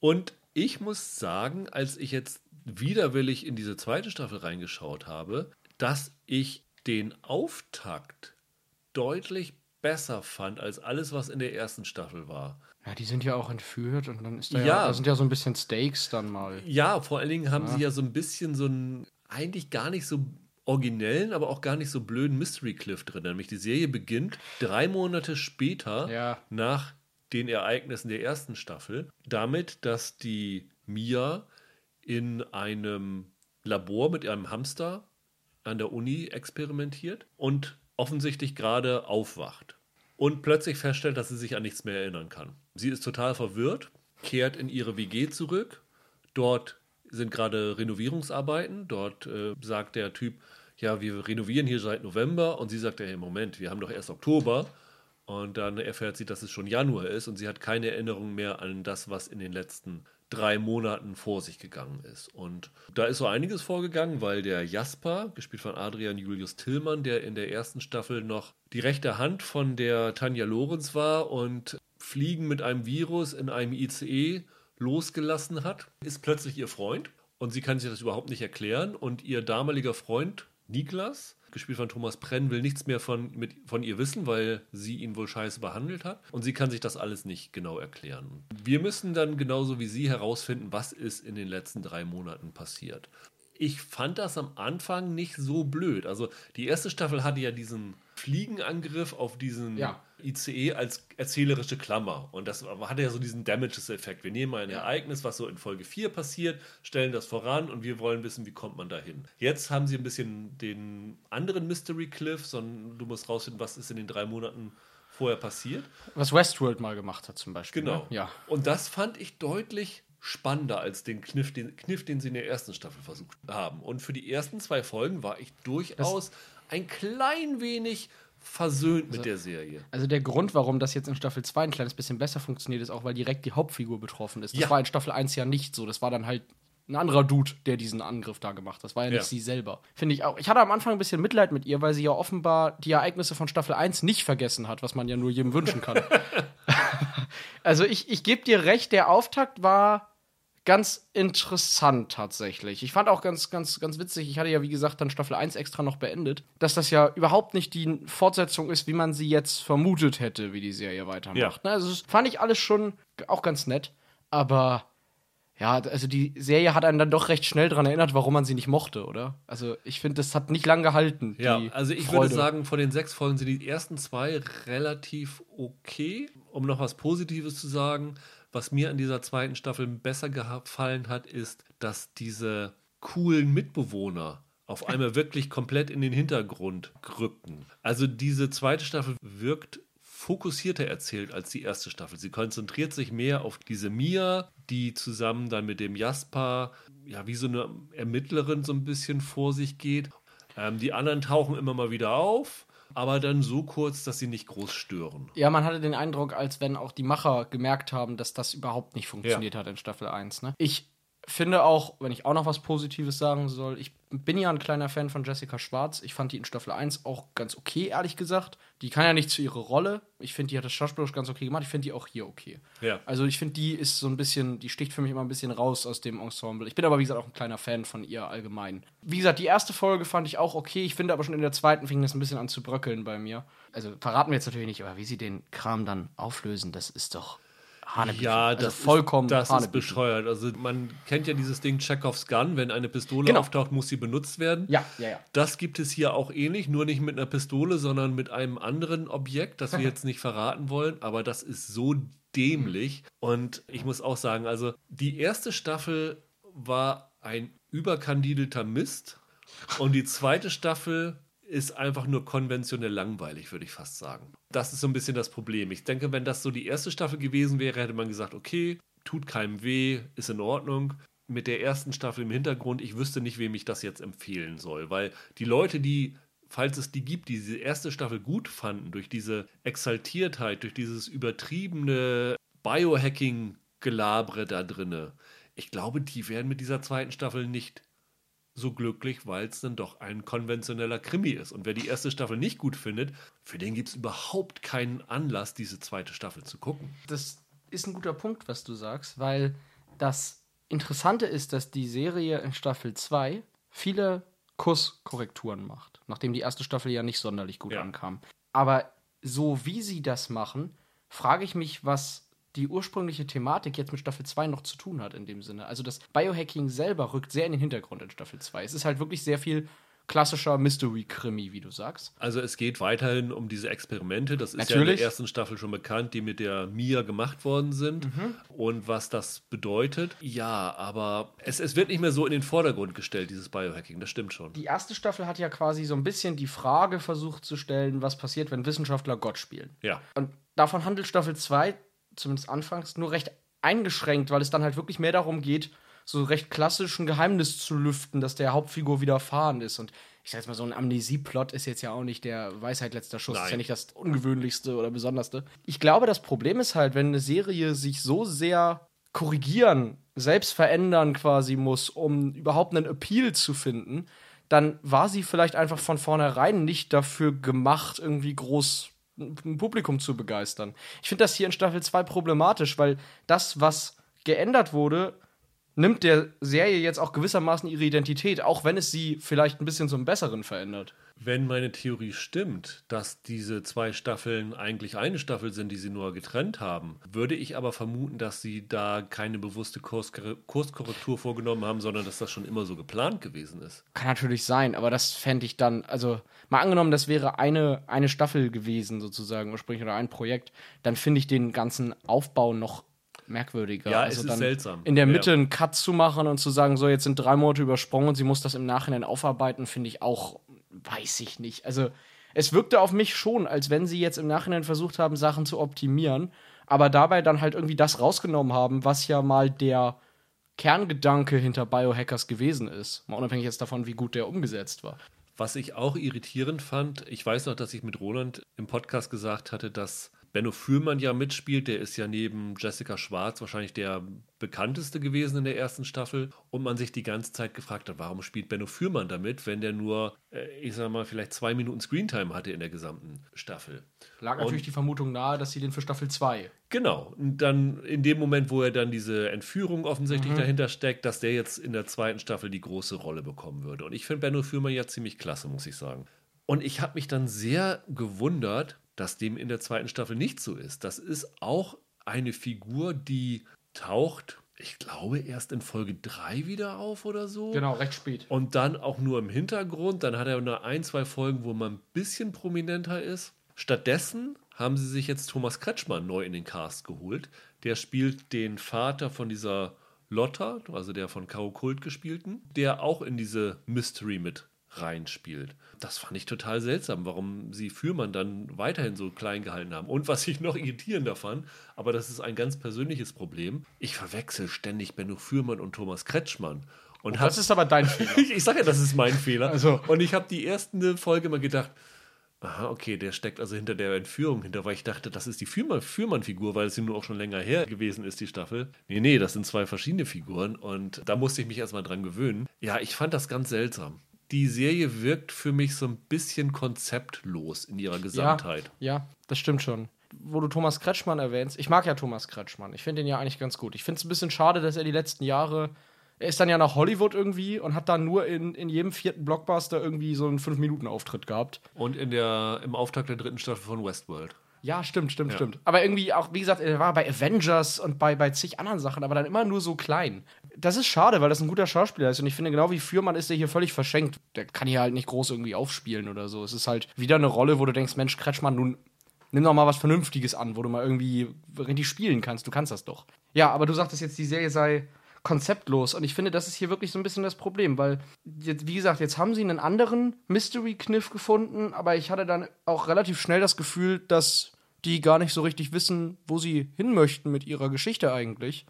Und ich muss sagen, als ich jetzt widerwillig in diese zweite Staffel reingeschaut habe, dass ich den Auftakt deutlich besser fand als alles, was in der ersten Staffel war. Ja, die sind ja auch entführt und dann ist da ja, Ja. da sind ja so ein bisschen Stakes dann mal. Ja, vor allen Dingen haben sie ja so ein bisschen so einen eigentlich gar nicht so originellen, aber auch gar nicht so blöden Mystery Cliff drin. Nämlich die Serie beginnt drei Monate später Ja. nach den Ereignissen der ersten Staffel damit, dass die Mia in einem Labor mit einem Hamster an der Uni experimentiert und offensichtlich gerade aufwacht und plötzlich feststellt, dass sie sich an nichts mehr erinnern kann. Sie ist total verwirrt, kehrt in ihre WG zurück. Dort sind gerade Renovierungsarbeiten. Dort äh, sagt der Typ, ja, wir renovieren hier seit November. Und sie sagt, hey, Moment, wir haben doch erst Oktober. Und dann erfährt sie, dass es schon Januar ist und sie hat keine Erinnerung mehr an das, was in den letzten drei Monaten vor sich gegangen ist. Und da ist so einiges vorgegangen, weil der Jasper, gespielt von Adrian Julius Tillmann, der in der ersten Staffel noch die rechte Hand von der Tanja Lorenz war und Fliegen mit einem Virus in einem ICE losgelassen hat, ist plötzlich ihr Freund und sie kann sich das überhaupt nicht erklären und ihr damaliger Freund Niklas, gespielt von Thomas Prenn, will nichts mehr von, mit, von ihr wissen, weil sie ihn wohl scheiße behandelt hat und sie kann sich das alles nicht genau erklären. Wir müssen dann genauso wie sie herausfinden, was ist in den letzten drei Monaten passiert. Ich fand das am Anfang nicht so blöd. Also die erste Staffel hatte ja diesen Fliegenangriff auf diesen Ja. ICE als erzählerische Klammer. Und das hatte ja so diesen Damages-Effekt. Wir nehmen ein Ereignis, was so in Folge 4 passiert, stellen das voran und wir wollen wissen, wie kommt man dahin. Jetzt haben sie ein bisschen den anderen Mystery Cliff, sondern du musst rausfinden, was ist in den drei Monaten vorher passiert. Was Westworld mal gemacht hat zum Beispiel. Genau. Ne? Ja. Und das fand ich deutlich spannender als den Kniff den, Kniff, den sie in der ersten Staffel versucht haben. Und für die ersten zwei Folgen war ich durchaus ein klein wenig versöhnt mit der Serie. Also der Grund, warum das jetzt in Staffel 2 ein kleines bisschen besser funktioniert, ist auch, weil direkt die Hauptfigur betroffen ist. Das Ja. war in Staffel 1 ja nicht so. Das war dann halt ein anderer Dude, der diesen Angriff da gemacht hat. Das war ja nicht Ja. sie selber. Finde ich auch. Ich hatte am Anfang ein bisschen Mitleid mit ihr, weil sie ja offenbar die Ereignisse von Staffel 1 nicht vergessen hat, was man ja nur jedem wünschen kann. also ich, ich gebe dir recht, der Auftakt war ganz interessant tatsächlich. Ich fand auch ganz, ganz, ganz witzig, ich hatte ja, wie gesagt, dann Staffel 1 extra noch beendet, dass das ja überhaupt nicht die Fortsetzung ist, wie man sie jetzt vermutet hätte, wie die Serie weitermacht. Ja. Ne? Also das fand ich alles schon auch ganz nett, aber ja, also die Serie hat einen dann doch recht schnell daran erinnert, warum man sie nicht mochte, oder? Also ich finde, das hat nicht lang gehalten. Ja, also ich Freude. würde sagen, von den sechs Folgen sind die ersten zwei relativ okay. Um noch was Positives zu sagen, was mir an dieser zweiten Staffel besser gefallen hat, ist, dass diese coolen Mitbewohner auf einmal wirklich komplett in den Hintergrund rückten. Also diese zweite Staffel wirkt fokussierter erzählt als die erste Staffel. Sie konzentriert sich mehr auf diese Mia, die zusammen dann mit dem Jasper, ja, wie so eine Ermittlerin so ein bisschen vor sich geht. Ähm, die anderen tauchen immer mal wieder auf, aber dann so kurz, dass sie nicht groß stören. Ja, man hatte den Eindruck, als wenn auch die Macher gemerkt haben, dass das überhaupt nicht funktioniert hat in Staffel 1. Ne? Ich finde auch, wenn ich auch noch was Positives sagen soll, ich bin ja ein kleiner Fan von Jessica Schwarz. Ich fand die in Staffel 1 auch ganz okay, ehrlich gesagt. Die kann ja nicht zu ihrer Rolle. Ich finde, die hat das schauspielerisch ganz okay gemacht. Ich finde die auch hier okay. Ja. Also ich finde, die ist so ein bisschen, die sticht für mich immer ein bisschen raus aus dem Ensemble. Ich bin aber, wie gesagt, auch ein kleiner Fan von ihr allgemein. Wie gesagt, die erste Folge fand ich auch okay. Ich finde aber schon in der zweiten fing das ein bisschen an zu bröckeln bei mir. Also verraten wir jetzt natürlich nicht, aber wie sie den Kram dann auflösen, das ist doch Hanebüchen. Ja, Also das vollkommen ist, das ist Hanebüchen. bescheuert. Also man kennt ja dieses Ding Chekhovs Gun, wenn eine Pistole Genau. auftaucht, muss sie benutzt werden. Ja, ja, ja. Das gibt es hier auch ähnlich, nur nicht mit einer Pistole, sondern mit einem anderen Objekt, das wir jetzt nicht verraten wollen, aber das ist so dämlich. Und ich muss auch sagen, also die erste Staffel war ein überkandidelter Mist und die zweite Staffel ist einfach nur konventionell langweilig, würde ich fast sagen. Das ist so ein bisschen das Problem. Ich denke, wenn das so die erste Staffel gewesen wäre, hätte man gesagt, okay, tut keinem weh, ist in Ordnung. Mit der ersten Staffel im Hintergrund, ich wüsste nicht, wem ich das jetzt empfehlen soll, weil die Leute, die, falls es die gibt, die diese erste Staffel gut fanden, durch diese Exaltiertheit, durch dieses übertriebene Biohacking-Gelabre da drinne, ich glaube, die werden mit dieser zweiten Staffel nicht so glücklich, weil es dann doch ein konventioneller Krimi ist. Und wer die erste Staffel nicht gut findet, für den gibt es überhaupt keinen Anlass, diese zweite Staffel zu gucken. das ist ein guter Punkt, was du sagst, weil das Interessante ist, dass die Serie in Staffel 2 viele Kurskorrekturen macht, nachdem die erste Staffel ja nicht sonderlich gut Ja. ankam. Aber so wie sie das machen, frage ich mich, was die ursprüngliche Thematik jetzt mit Staffel 2 noch zu tun hat in dem Sinne. Also das Biohacking selber rückt sehr in den Hintergrund in Staffel 2. Es ist halt wirklich sehr viel klassischer Mystery-Krimi, wie du sagst. Also es geht weiterhin um diese Experimente. Das ist ja in Natürlich. der ersten Staffel schon bekannt, die mit der Mia gemacht worden sind. Mhm. Und was das bedeutet. Ja, aber es, es wird nicht mehr so in den Vordergrund gestellt, dieses Biohacking. Das stimmt schon. Die erste Staffel hat ja quasi so ein bisschen die Frage versucht zu stellen, was passiert, wenn Wissenschaftler Gott spielen. Ja. Und davon handelt Staffel 2, zumindest anfangs, nur recht eingeschränkt, weil es dann halt wirklich mehr darum geht, so recht klassischen Geheimnis zu lüften, dass der Hauptfigur widerfahren ist. Und ich sag jetzt mal, so ein Amnesie-Plot ist jetzt ja auch nicht der Weisheit letzter Schuss. Nein. Ist ja nicht das Ungewöhnlichste oder Besonderste. Ich glaube, das Problem ist halt, wenn eine Serie sich so sehr korrigieren, selbst verändern quasi muss, um überhaupt einen Appeal zu finden, dann war sie vielleicht einfach von vornherein nicht dafür gemacht, irgendwie groß ein Publikum zu begeistern. Ich finde das hier in Staffel 2 problematisch, weil das, was geändert wurde, nimmt der Serie jetzt auch gewissermaßen ihre Identität, auch wenn es sie vielleicht ein bisschen zum Besseren verändert. Wenn meine Theorie stimmt, dass diese zwei Staffeln eigentlich eine Staffel sind, die sie nur getrennt haben, würde ich aber vermuten, dass sie da keine bewusste Kurskor Kurskorrektur vorgenommen haben, sondern dass das schon immer so geplant gewesen ist. Kann natürlich sein, aber das fände ich dann, also mal angenommen, das wäre eine, eine Staffel gewesen, sozusagen, ursprünglich, oder ein Projekt, dann finde ich den ganzen Aufbau noch merkwürdiger. Ja, also es ist dann seltsam. In der Ja. Mitte einen Cut zu machen und zu sagen, so, jetzt sind drei Monate übersprungen und sie muss das im Nachhinein aufarbeiten, finde ich auch, weiß ich nicht. Also, es wirkte auf mich schon, als wenn sie jetzt im Nachhinein versucht haben, Sachen zu optimieren, aber dabei dann halt irgendwie das rausgenommen haben, was ja mal der Kerngedanke hinter Biohackers gewesen ist. Mal unabhängig jetzt davon, wie gut der umgesetzt war. Was ich auch irritierend fand, ich weiß noch, dass ich mit Roland im Podcast gesagt hatte, dass Benno Fürmann ja mitspielt. Der ist ja neben Jessica Schwarz wahrscheinlich der bekannteste gewesen in der ersten Staffel. Und man sich die ganze Zeit gefragt hat, warum spielt Benno Fürmann damit, wenn der nur, äh, ich sag mal, vielleicht zwei Minuten Screentime hatte in der gesamten Staffel. Lag natürlich die Vermutung nahe, dass sie den für Staffel 2. Genau. Und dann in dem Moment, wo er dann diese Entführung offensichtlich dahinter steckt, dass der jetzt in der zweiten Staffel die große Rolle bekommen würde. Und ich finde Benno Fürmann ja ziemlich klasse, muss ich sagen. Und ich habe mich dann sehr gewundert, dass dem in der zweiten Staffel nicht so ist. Das ist auch eine Figur, die taucht, ich glaube, erst in Folge 3 wieder auf oder so. Genau, recht spät. Und dann auch nur im Hintergrund. Dann hat er nur ein, zwei Folgen, wo man ein bisschen prominenter ist. Stattdessen haben sie sich jetzt Thomas Kretschmann neu in den Cast geholt. Der spielt den Vater von dieser Lotta, also der von K.O. Kult gespielten, der auch in diese Mystery mit reinspielt. Das fand ich total seltsam, warum sie Fürmann dann weiterhin so klein gehalten haben. Und was ich noch irritierender fand, aber das ist ein ganz persönliches Problem, ich verwechsel ständig Benno Fürmann und Thomas Kretschmann. Und hab- Das ist aber dein Fehler. ich, sage ja, das ist mein Fehler. Also- und ich habe die erste Folge mal gedacht, Aha, okay, der steckt also hinter der Entführung hinter, weil ich dachte, das ist die Fürmann-Figur, weil es ja nur auch schon länger her gewesen ist, die Staffel. Nee, nee, das sind zwei verschiedene Figuren und da musste ich mich erstmal dran gewöhnen. Ja, ich fand das ganz seltsam. Die Serie wirkt für mich so ein bisschen konzeptlos in ihrer Gesamtheit. Ja, ja, das stimmt schon. Wo du Thomas Kretschmann erwähnst, ich mag ja Thomas Kretschmann. Ich finde ihn ja eigentlich ganz gut. Ich finde es ein bisschen schade, dass er die letzten Jahre er ist dann ja nach Hollywood irgendwie und hat dann nur in, in jedem vierten Blockbuster irgendwie so einen 5-Minuten-Auftritt gehabt. Und in der, im Auftakt der dritten Staffel von Westworld. Ja, stimmt, stimmt, ja. stimmt. Aber irgendwie auch, wie gesagt, er war bei Avengers und bei, bei zig anderen Sachen, aber dann immer nur so klein. Das ist schade, weil das ein guter Schauspieler ist. Und ich finde, genau wie Fürmann ist der hier völlig verschenkt. Der kann hier halt nicht groß irgendwie aufspielen oder so. Es ist halt wieder eine Rolle, wo du denkst, Mensch, Kretschmann, nun nimm doch mal was Vernünftiges an, wo du mal irgendwie richtig spielen kannst. Du kannst das doch. Ja, aber du sagtest jetzt, die Serie sei konzeptlos. Und ich finde, das ist hier wirklich so ein bisschen das Problem, weil, jetzt, wie gesagt, jetzt haben sie einen anderen Mystery-Kniff gefunden, aber ich hatte dann auch relativ schnell das Gefühl, dass die gar nicht so richtig wissen, wo sie hin möchten mit ihrer Geschichte eigentlich.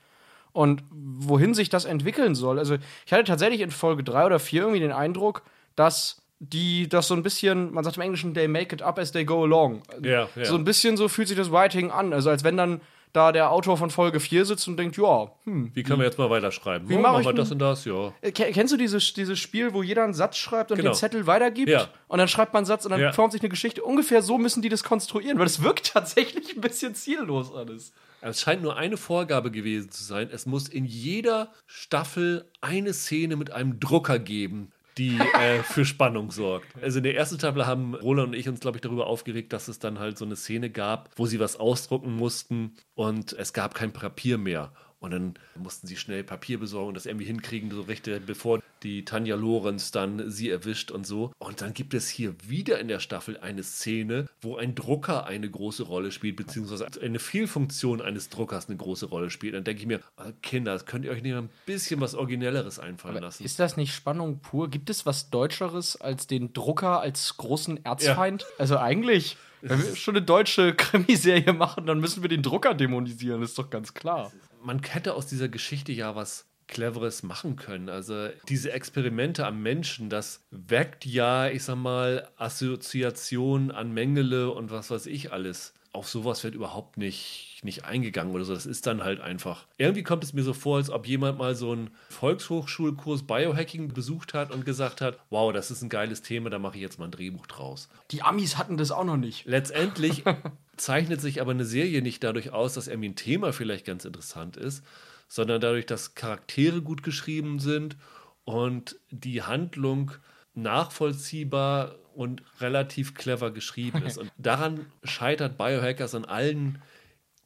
Und wohin sich das entwickeln soll. Also, ich hatte tatsächlich in Folge 3 oder 4 irgendwie den Eindruck, dass die das so ein bisschen, man sagt im Englischen, they make it up as they go along. Ja, ja. So ein bisschen so fühlt sich das Writing an. Also als wenn dann da der Autor von Folge 4 sitzt und denkt, ja, hm, wie können wir jetzt mal weiterschreiben? Wie oh, machen wir das und das, ja. Äh, kennst du dieses, dieses Spiel, wo jeder einen Satz schreibt und genau. den Zettel weitergibt? Ja. Und dann schreibt man einen Satz und dann ja. formt sich eine Geschichte. Ungefähr so müssen die das konstruieren, weil es wirkt tatsächlich ein bisschen ziellos alles. Es scheint nur eine Vorgabe gewesen zu sein. Es muss in jeder Staffel eine Szene mit einem Drucker geben, die äh, für Spannung sorgt. Also in der ersten Staffel haben Roland und ich uns, glaube ich, darüber aufgeregt, dass es dann halt so eine Szene gab, wo sie was ausdrucken mussten und es gab kein Papier mehr. Und dann mussten sie schnell Papier besorgen und das irgendwie hinkriegen, so recht, bevor die Tanja Lorenz dann sie erwischt und so. Und dann gibt es hier wieder in der Staffel eine Szene, wo ein Drucker eine große Rolle spielt, beziehungsweise eine Fehlfunktion eines Druckers eine große Rolle spielt. Dann denke ich mir, oh, Kinder, das könnt ihr euch nicht mal ein bisschen was Originelleres einfallen Aber lassen. Ist das nicht Spannung pur? Gibt es was Deutscheres als den Drucker als großen Erzfeind? Ja. Also eigentlich. Wenn wir schon eine deutsche Krimiserie machen, dann müssen wir den Drucker dämonisieren, ist doch ganz klar man hätte aus dieser Geschichte ja was Cleveres machen können. Also diese Experimente am Menschen, das weckt ja, ich sag mal, Assoziationen an Mengele und was weiß ich alles. Auf sowas wird überhaupt nicht, nicht eingegangen oder so. Das ist dann halt einfach. Irgendwie kommt es mir so vor, als ob jemand mal so einen Volkshochschulkurs Biohacking besucht hat und gesagt hat: Wow, das ist ein geiles Thema, da mache ich jetzt mal ein Drehbuch draus. Die Amis hatten das auch noch nicht. Letztendlich zeichnet sich aber eine Serie nicht dadurch aus, dass irgendwie ein Thema vielleicht ganz interessant ist, sondern dadurch, dass Charaktere gut geschrieben sind und die Handlung nachvollziehbar und relativ clever geschrieben ist. Und daran scheitert Biohackers an allen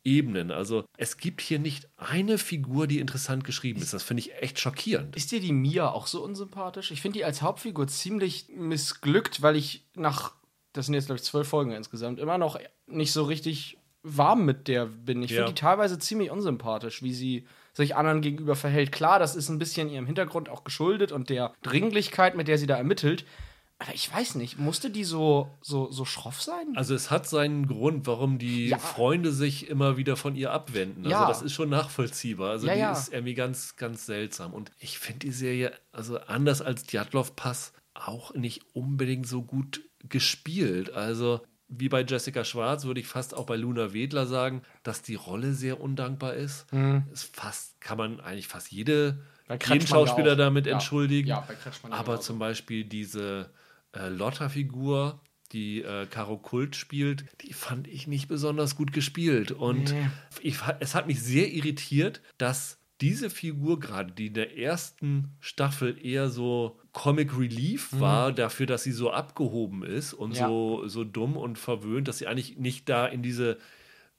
Ebenen. Also es gibt hier nicht eine Figur, die interessant geschrieben ist. Das finde ich echt schockierend. Ist dir die Mia auch so unsympathisch? Ich finde die als Hauptfigur ziemlich missglückt, weil ich nach das sind jetzt, glaube ich, zwölf Folgen insgesamt, immer noch nicht so richtig warm mit der bin. Ich ja. finde die teilweise ziemlich unsympathisch, wie sie sich anderen gegenüber verhält. Klar, das ist ein bisschen ihrem Hintergrund auch geschuldet und der Dringlichkeit, mit der sie da ermittelt. Aber ich weiß nicht, musste die so, so, so schroff sein? Also es hat seinen Grund, warum die ja. Freunde sich immer wieder von ihr abwenden. Also ja. das ist schon nachvollziehbar. Also ja, die ist irgendwie ganz, ganz seltsam. Und ich finde die Serie, also anders als Djatlov Pass, auch nicht unbedingt so gut gespielt. Also wie bei Jessica Schwarz würde ich fast auch bei Luna Wedler sagen, dass die Rolle sehr undankbar ist. Mhm. ist fast, kann man eigentlich fast jede, jeden Schauspieler damit ja. entschuldigen. Ja, Aber zum Beispiel diese äh, Lotta-Figur, die äh, Caro Kult spielt, die fand ich nicht besonders gut gespielt. Und nee. ich, es hat mich sehr irritiert, dass diese Figur gerade, die in der ersten Staffel eher so Comic Relief mhm. war, dafür, dass sie so abgehoben ist und ja. so, so dumm und verwöhnt, dass sie eigentlich nicht da in diese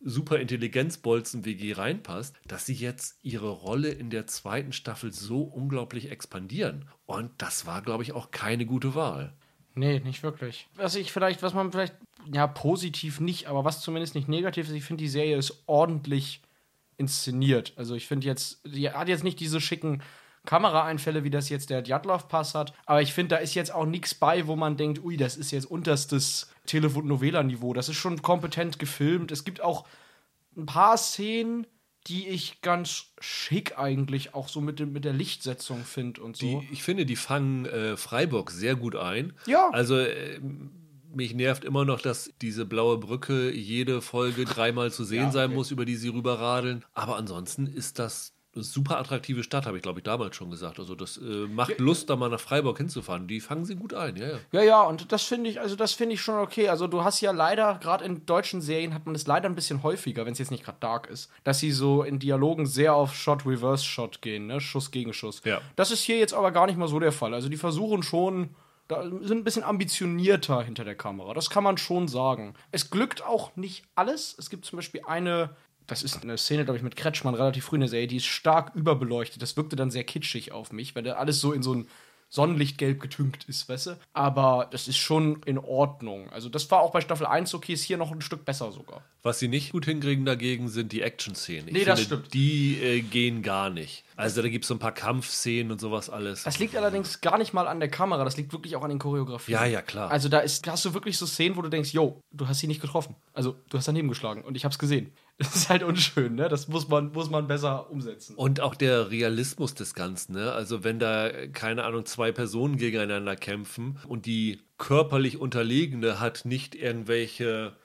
super Intelligenzbolzen-WG reinpasst, dass sie jetzt ihre Rolle in der zweiten Staffel so unglaublich expandieren. Und das war, glaube ich, auch keine gute Wahl. Nee, nicht wirklich. Was ich vielleicht, was man vielleicht, ja, positiv nicht, aber was zumindest nicht negativ ist, ich finde, die Serie ist ordentlich inszeniert. Also ich finde jetzt, die hat jetzt nicht diese schicken Kameraeinfälle, wie das jetzt der Djatlov-Pass hat. Aber ich finde, da ist jetzt auch nichts bei, wo man denkt, ui, das ist jetzt unterstes Telefon-Novela-Niveau. Das ist schon kompetent gefilmt. Es gibt auch ein paar Szenen, die ich ganz schick eigentlich auch so mit, dem, mit der Lichtsetzung finde und so. Die, ich finde, die fangen äh, Freiburg sehr gut ein. Ja. Also äh, mich nervt immer noch, dass diese blaue Brücke jede Folge dreimal zu sehen Ja, sein okay. muss, über die sie rüberradeln. Aber ansonsten ist das eine super attraktive Stadt, habe ich glaube ich damals schon gesagt. Also das äh, macht Lust, da mal nach Freiburg hinzufahren. Die fangen sie gut ein, ja, ja. Ja, ja, und das finde ich, also das finde ich schon okay. Also du hast ja leider, gerade in deutschen Serien hat man es leider ein bisschen häufiger, wenn es jetzt nicht gerade dark ist, dass sie so in Dialogen sehr auf Shot-Reverse-Shot gehen, ne? Schuss gegen Schuss. Ja. Das ist hier jetzt aber gar nicht mal so der Fall. Also die versuchen schon, da sind ein bisschen ambitionierter hinter der Kamera. Das kann man schon sagen. Es glückt auch nicht alles. Es gibt zum Beispiel eine. Das ist eine Szene, glaube ich, mit Kretschmann relativ früh in der Serie, die ist stark überbeleuchtet. Das wirkte dann sehr kitschig auf mich, weil da alles so in so ein Sonnenlichtgelb getünkt ist, weißt du? Aber das ist schon in Ordnung. Also, das war auch bei Staffel 1 okay, ist hier noch ein Stück besser sogar. Was sie nicht gut hinkriegen dagegen sind die Action-Szenen. Nee, das finde, stimmt. Die äh, gehen gar nicht. Also da gibt es so ein paar Kampfszenen und sowas alles. Das liegt allerdings gar nicht mal an der Kamera, das liegt wirklich auch an den Choreografien. Ja, ja, klar. Also da ist, da hast du wirklich so Szenen, wo du denkst, yo, du hast sie nicht getroffen. Also du hast daneben geschlagen und ich hab's gesehen. Das ist halt unschön, ne? Das muss man, muss man besser umsetzen. Und auch der Realismus des Ganzen, ne? Also wenn da, keine Ahnung, zwei Personen gegeneinander kämpfen und die körperlich Unterlegene hat nicht irgendwelche,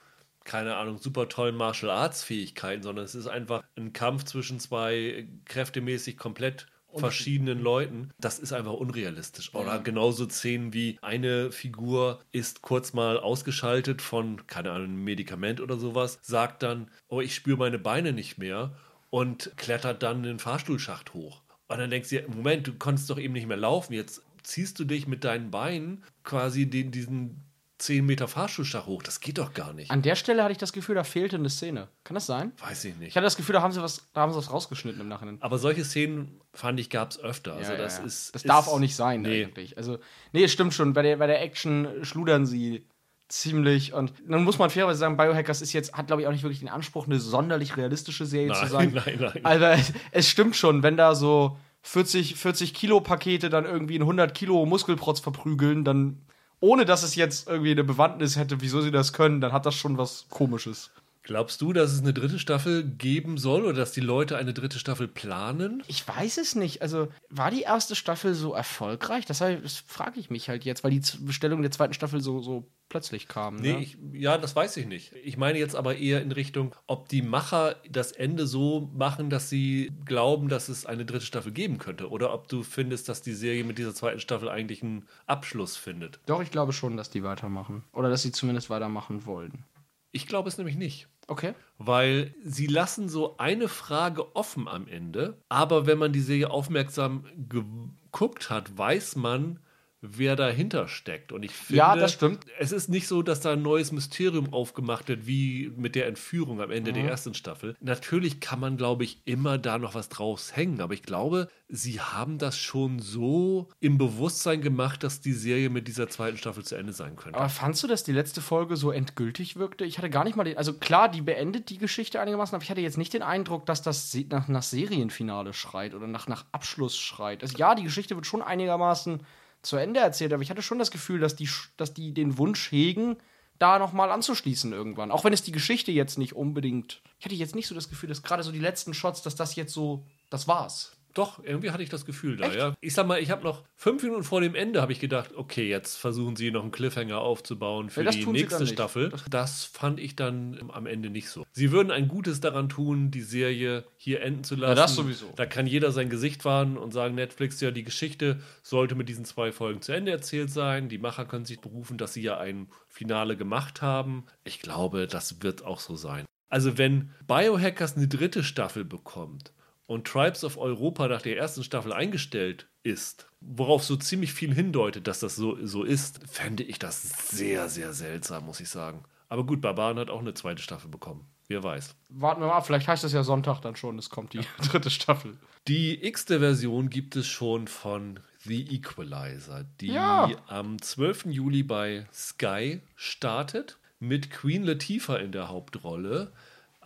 keine Ahnung, super tollen Martial Arts Fähigkeiten, sondern es ist einfach ein Kampf zwischen zwei kräftemäßig komplett verschiedenen Leuten, das ist einfach unrealistisch. Oder genauso Szenen wie eine Figur ist kurz mal ausgeschaltet von, keine Ahnung, einem Medikament oder sowas, sagt dann, oh, ich spüre meine Beine nicht mehr und klettert dann den Fahrstuhlschacht hoch. Und dann denkst du dir, Moment, du konntest doch eben nicht mehr laufen, jetzt ziehst du dich mit deinen Beinen quasi den, diesen 10 Meter Fahrstuhlschacht hoch. Das geht doch gar nicht. An der Stelle hatte ich das Gefühl, da fehlte eine Szene. Kann das sein? Weiß ich nicht. Ich hatte das Gefühl, da haben sie was, da haben sie was rausgeschnitten im Nachhinein. Aber solche Szenen, fand ich, gab es öfter. Also Ja, ja, das ja. ist. Das ist, darf auch nicht sein, Nee. eigentlich. Also, nee, es stimmt schon. Bei der, bei der Action schludern sie ziemlich. Und dann muss man fairerweise sagen, Biohackers ist jetzt, hat, glaube ich, auch nicht wirklich den Anspruch, eine sonderlich realistische Serie zu Nein, sein. nein, nein. Also, es, es stimmt schon, wenn da so 40, 40 Kilo Pakete dann irgendwie in 100 Kilo Muskelprotz verprügeln, dann, ohne dass es jetzt irgendwie eine Bewandtnis hätte, wieso sie das können, dann hat das schon was Komisches. Glaubst du, dass es eine dritte Staffel geben soll oder dass die Leute eine dritte Staffel planen? Ich weiß es nicht. Also, war die erste Staffel so erfolgreich? Das, das frage ich mich halt jetzt, weil die Bestellung der zweiten Staffel so, so plötzlich kam. Nee, ne? ich, ja, das weiß ich nicht. Ich meine jetzt aber eher in Richtung, ob die Macher das Ende so machen, dass sie glauben, dass es eine dritte Staffel geben könnte. Oder ob du findest, dass die Serie mit dieser zweiten Staffel eigentlich einen Abschluss findet. Doch, ich glaube schon, dass die weitermachen. Oder dass sie zumindest weitermachen wollen. Ich glaube es nämlich nicht. Okay. Weil sie lassen so eine Frage offen am Ende, aber wenn man die Serie aufmerksam geguckt hat, weiß man, wer dahinter steckt. Und ich finde, Ja, das stimmt. es ist nicht so, dass da ein neues Mysterium aufgemacht wird, wie mit der Entführung am Ende der Mhm. ersten Staffel. Natürlich kann man, glaube ich, immer da noch was draus hängen, aber ich glaube, sie haben das schon so im Bewusstsein gemacht, dass die Serie mit dieser zweiten Staffel zu Ende sein könnte. Aber fandst du, dass die letzte Folge so endgültig wirkte? Ich hatte gar nicht mal den. Also klar, die beendet die Geschichte einigermaßen, aber ich hatte jetzt nicht den Eindruck, dass das nach, nach Serienfinale schreit oder nach, nach Abschluss schreit. Also ja, die Geschichte wird schon einigermaßen zu Ende erzählt, aber ich hatte schon das Gefühl, dass die, dass die den Wunsch hegen, da nochmal anzuschließen irgendwann. Auch wenn es die Geschichte jetzt nicht unbedingt. Ich hatte jetzt nicht so das Gefühl, dass gerade so die letzten Shots, dass das jetzt so. Das war's. Doch, irgendwie hatte ich das Gefühl da, ja. Ich sag mal, ich habe noch fünf Minuten vor dem Ende habe ich gedacht, okay, jetzt versuchen sie noch einen Cliffhanger aufzubauen für Ja, die nächste. Staffel. Das fand ich dann am Ende nicht so. Sie würden ein Gutes daran tun, die Serie hier enden zu lassen. das sowieso. Da kann jeder sein Gesicht wahren und sagen, Netflix, ja, die Geschichte sollte mit diesen zwei Folgen zu Ende erzählt sein. Die Macher können sich berufen, dass sie ja ein Finale gemacht haben. Ich glaube, das wird auch so sein. Also wenn Biohackers eine dritte Staffel bekommt und Tribes of Europa nach der ersten Staffel eingestellt ist, worauf so ziemlich viel hindeutet, dass das so, so ist, fände ich das sehr, sehr seltsam, muss ich sagen. Aber gut, Barbaren hat auch eine zweite Staffel bekommen. Wer weiß. Warten wir mal ab, vielleicht heißt das ja Sonntag dann schon, es kommt die dritte Staffel. Die x-te Version gibt es schon von The Equalizer, die Ja. am 12. Juli bei Sky startet, mit Queen Latifah in der Hauptrolle.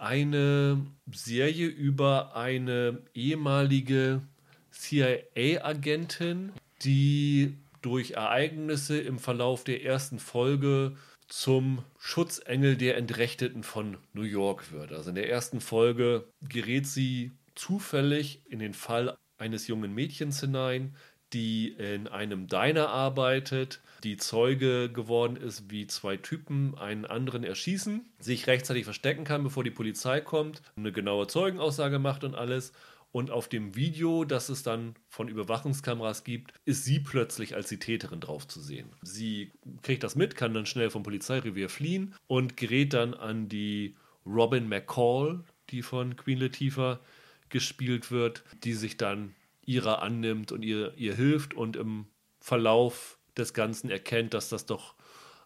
Eine Serie über eine ehemalige CIA-Agentin, die durch Ereignisse im Verlauf der ersten Folge zum Schutzengel der Entrechteten von New York wird. Also in der ersten Folge gerät sie zufällig in den Fall eines jungen Mädchens hinein, die in einem Diner arbeitet, die Zeuge geworden ist, wie zwei Typen einen anderen erschießen, sich rechtzeitig verstecken kann, bevor die Polizei kommt, eine genaue Zeugenaussage macht und alles. Und auf dem Video, das es dann von Überwachungskameras gibt, ist sie plötzlich als die Täterin drauf zu sehen. Sie kriegt das mit, kann dann schnell vom Polizeirevier fliehen und gerät dann an die Robin McCall, die von Queen Latifah gespielt wird, die sich dann ihrer annimmt und ihr, ihr hilft und im Verlauf des Ganzen erkennt, dass das doch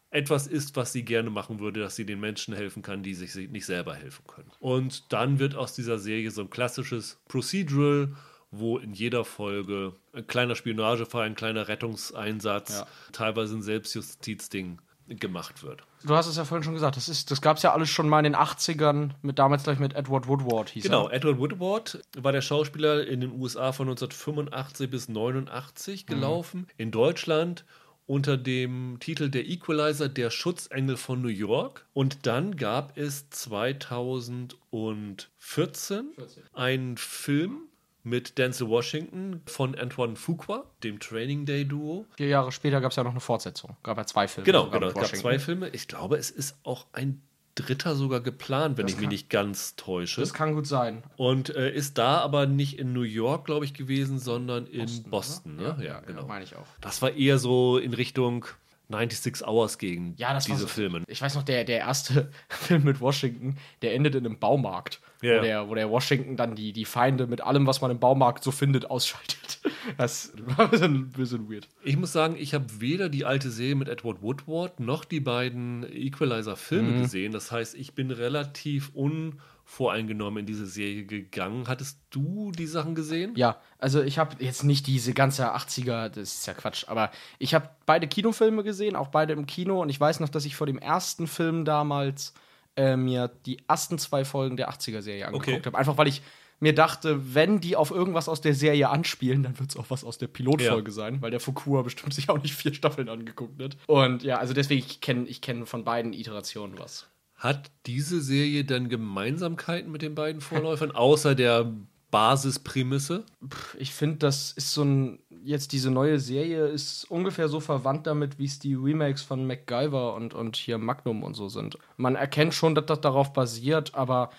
etwas ist, was sie gerne machen würde, dass sie den Menschen helfen kann, die sich nicht selber helfen können. Und dann wird aus dieser Serie so ein klassisches Procedural, wo in jeder Folge ein kleiner Spionagefall, ein kleiner Rettungseinsatz, ja. teilweise ein Selbstjustizding gemacht wird. Du hast es ja vorhin schon gesagt, das, das gab es ja alles schon mal in den 80ern, mit damals gleich mit Edward Woodward hieß Genau, er. Edward Woodward war der Schauspieler in den USA von 1985 bis 89 mhm. gelaufen. Mhm. In Deutschland unter dem Titel Der Equalizer, der Schutzengel von New York. Und dann gab es 2014 14. einen Film mit Denzel Washington von Antoine Fuqua, dem Training Day Duo. Vier Jahre später gab es ja noch eine Fortsetzung. Gab ja zwei Filme. Genau, genau. Es gab zwei Filme. Ich glaube, es ist auch ein dritter sogar geplant, wenn das ich mich nicht ganz täusche. Das kann gut sein. Und äh, ist da aber nicht in New York, glaube ich, gewesen, sondern in Boston. Boston ne? ja, ja, genau. Ja, meine ich auch. Das war eher so in Richtung 96 Hours gegen ja, diese so, Filme. Ich weiß noch, der, der erste Film mit Washington, der endet in einem Baumarkt. Yeah. Wo, der, wo der Washington dann die, die Feinde mit allem, was man im Baumarkt so findet, ausschaltet. Das war ein bisschen, ein bisschen weird. Ich muss sagen, ich habe weder die alte Serie mit Edward Woodward noch die beiden Equalizer-Filme mhm. gesehen. Das heißt, ich bin relativ un voreingenommen in diese Serie gegangen. Hattest du die Sachen gesehen? Ja, also ich habe jetzt nicht diese ganze 80er, das ist ja Quatsch, aber ich habe beide Kinofilme gesehen, auch beide im Kino und ich weiß noch, dass ich vor dem ersten Film damals äh, mir die ersten zwei Folgen der 80er-Serie angeguckt okay. habe. Einfach weil ich mir dachte, wenn die auf irgendwas aus der Serie anspielen, dann wird es auch was aus der Pilotfolge ja. sein, weil der Fukua bestimmt sich auch nicht vier Staffeln angeguckt hat. Und ja, also deswegen, ich kenne ich kenn von beiden Iterationen was. Hat diese Serie dann Gemeinsamkeiten mit den beiden Vorläufern, außer der Basisprämisse? Ich finde, das ist so ein. Jetzt diese neue Serie ist ungefähr so verwandt damit, wie es die Remakes von MacGyver und, und hier Magnum und so sind. Man erkennt schon, dass das darauf basiert, aber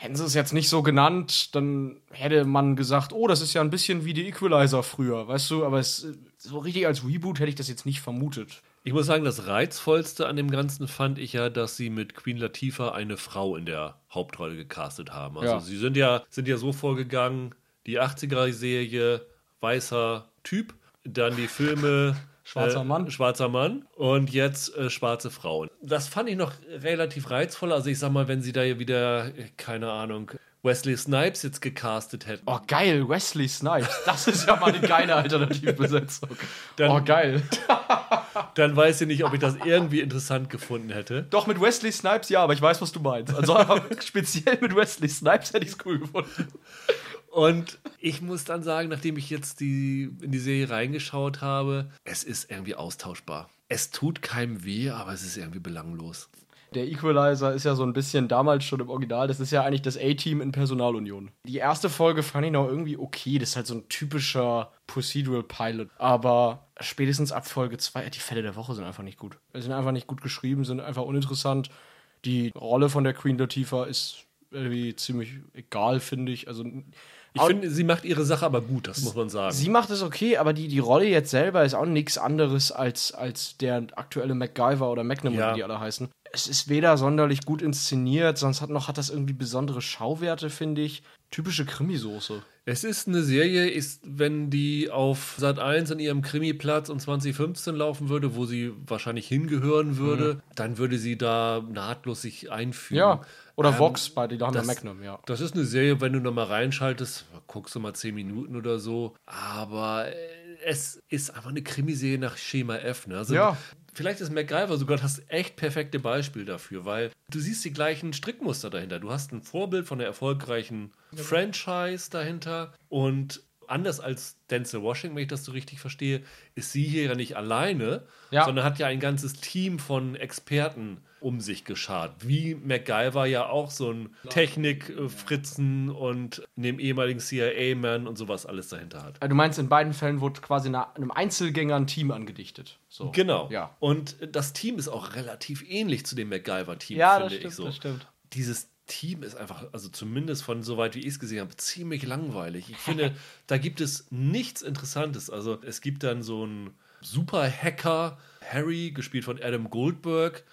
hätten sie es jetzt nicht so genannt, dann hätte man gesagt, oh, das ist ja ein bisschen wie die Equalizer früher, weißt du? Aber es, so richtig als Reboot hätte ich das jetzt nicht vermutet. Ich muss sagen, das Reizvollste an dem Ganzen fand ich ja, dass sie mit Queen Latifah eine Frau in der Hauptrolle gecastet haben. Also ja. sie sind ja, sind ja so vorgegangen, die 80er-Serie, weißer Typ, dann die Filme Schwarzer Mann. Äh, schwarzer Mann und jetzt äh, schwarze Frauen. Das fand ich noch relativ reizvoll. Also ich sag mal, wenn sie da wieder, keine Ahnung, Wesley Snipes jetzt gecastet hätten. Oh, geil, Wesley Snipes. Das ist ja mal eine geile Alternativbesetzung. Dann, oh, geil. dann weiß ich nicht, ob ich das irgendwie interessant gefunden hätte. Doch, mit Wesley Snipes ja, aber ich weiß, was du meinst. Also speziell mit Wesley Snipes hätte ich es cool gefunden. Und ich muss dann sagen, nachdem ich jetzt die, in die Serie reingeschaut habe, es ist irgendwie austauschbar. Es tut keinem weh, aber es ist irgendwie belanglos. Der Equalizer ist ja so ein bisschen damals schon im Original. Das ist ja eigentlich das A-Team in Personalunion. Die erste Folge fand ich noch irgendwie okay. Das ist halt so ein typischer Procedural Pilot. Aber spätestens ab Folge 2, die Fälle der Woche sind einfach nicht gut. Sie sind einfach nicht gut geschrieben, sind einfach uninteressant. Die Rolle von der Queen Latifah ist irgendwie ziemlich egal, finde ich. Also ich finde, sie macht ihre Sache aber gut, das muss man sagen. Sie macht es okay, aber die, die Rolle jetzt selber ist auch nichts anderes als, als der aktuelle MacGyver oder McNamara, ja. die alle heißen. Es ist weder sonderlich gut inszeniert, sonst hat noch hat das irgendwie besondere Schauwerte, finde ich. Typische Krimisoße. Es ist eine Serie, ist, wenn die auf Sat 1 an ihrem Krimiplatz um 2015 laufen würde, wo sie wahrscheinlich hingehören würde, mhm. dann würde sie da nahtlos sich einfügen. Ja, oder ähm, Vox bei haben Magnum, ja. Das ist eine Serie, wenn du nochmal reinschaltest, guckst du mal 10 Minuten oder so. Aber äh, es ist einfach eine Krimiserie nach Schema F. Ne? Also ja. Vielleicht ist MacGyver sogar das echt perfekte Beispiel dafür, weil du siehst die gleichen Strickmuster dahinter. Du hast ein Vorbild von der erfolgreichen Franchise dahinter und anders als Denzel Washington, wenn ich das so richtig verstehe, ist sie hier ja nicht alleine, Ja. sondern hat ja ein ganzes Team von Experten um sich geschart. Wie MacGyver ja auch so ein Technik-Fritzen und neben ehemaligen CIA-Man und sowas alles dahinter hat. Äh, Du meinst, in beiden Fällen wurde quasi einem Einzelgänger ein Team angedichtet. So. Genau. Ja. Und das Team ist auch relativ ähnlich zu dem MacGyver-Team, Ja, finde das stimmt, ich so. das stimmt. Dieses Team ist einfach, also zumindest von soweit wie ich es gesehen habe, ziemlich langweilig. Ich finde, da gibt es nichts Interessantes. Also es gibt dann so einen Super-Hacker, Harry, gespielt von Adam Goldberg,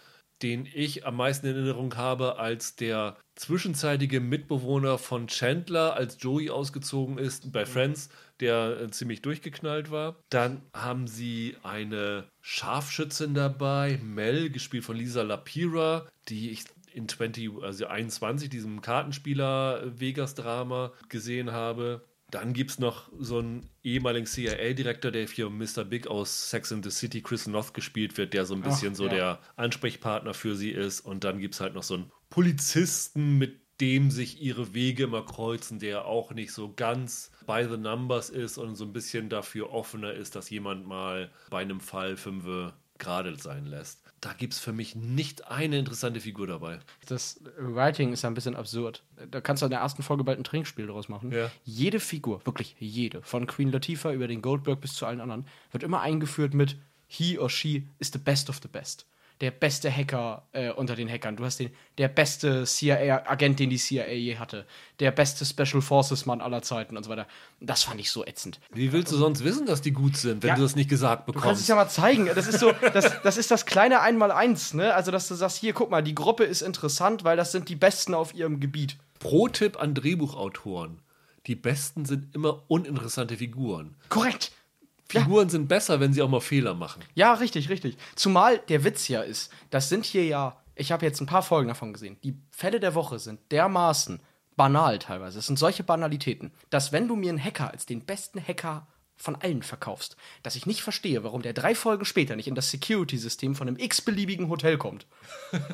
den ich am meisten in Erinnerung habe als der zwischenzeitige Mitbewohner von Chandler, als Joey ausgezogen ist bei Friends, der äh, ziemlich durchgeknallt war. Dann haben sie eine Scharfschützin dabei, Mel, gespielt von Lisa Lapira, die ich in 20, also 21, diesem Kartenspieler-Vegas-Drama gesehen habe. Dann gibt es noch so einen ehemaligen CIA-Direktor, der für Mr. Big aus Sex and the City, Chris Noth, gespielt wird, der so ein bisschen so ja. der Ansprechpartner für sie ist. Und dann gibt es halt noch so einen Polizisten, mit dem sich ihre Wege immer kreuzen, der auch nicht so ganz by the numbers ist und so ein bisschen dafür offener ist, dass jemand mal bei einem Fall fünfe gerade sein lässt. Da gibt es für mich nicht eine interessante Figur dabei. Das Writing ist ein bisschen absurd. Da kannst du in der ersten Folge bald ein Trinkspiel draus machen. Ja. Jede Figur, wirklich jede, von Queen Latifah über den Goldberg bis zu allen anderen, wird immer eingeführt mit He or she is the best of the best. Der beste Hacker äh, unter den Hackern. Du hast den der beste CIA-Agent, den die CIA je hatte. Der beste Special Forces-Mann aller Zeiten und so weiter. Das fand ich so ätzend. Wie willst du sonst wissen, dass die gut sind, wenn Ja, du das nicht gesagt Du kannst es bekommst? ja mal zeigen. Das ist so, das, das ist das kleine Einmaleins, ne? Also, dass du sagst, hier, guck mal, die Gruppe ist interessant, weil das sind die Besten auf ihrem Gebiet. Pro-Tipp an Drehbuchautoren. Die besten sind immer uninteressante Figuren. Korrekt. Figuren sind besser, wenn sie auch mal Fehler machen. Ja, richtig, richtig. Zumal der Witz ja ist, das sind hier ja, ich habe jetzt ein paar Folgen davon gesehen, die Fälle der Woche sind dermaßen banal teilweise. Es sind solche Banalitäten, dass wenn du mir einen Hacker als den besten Hacker von allen verkaufst, dass ich nicht verstehe, warum der drei Folgen später nicht in das Security-System von einem x-beliebigen Hotel kommt.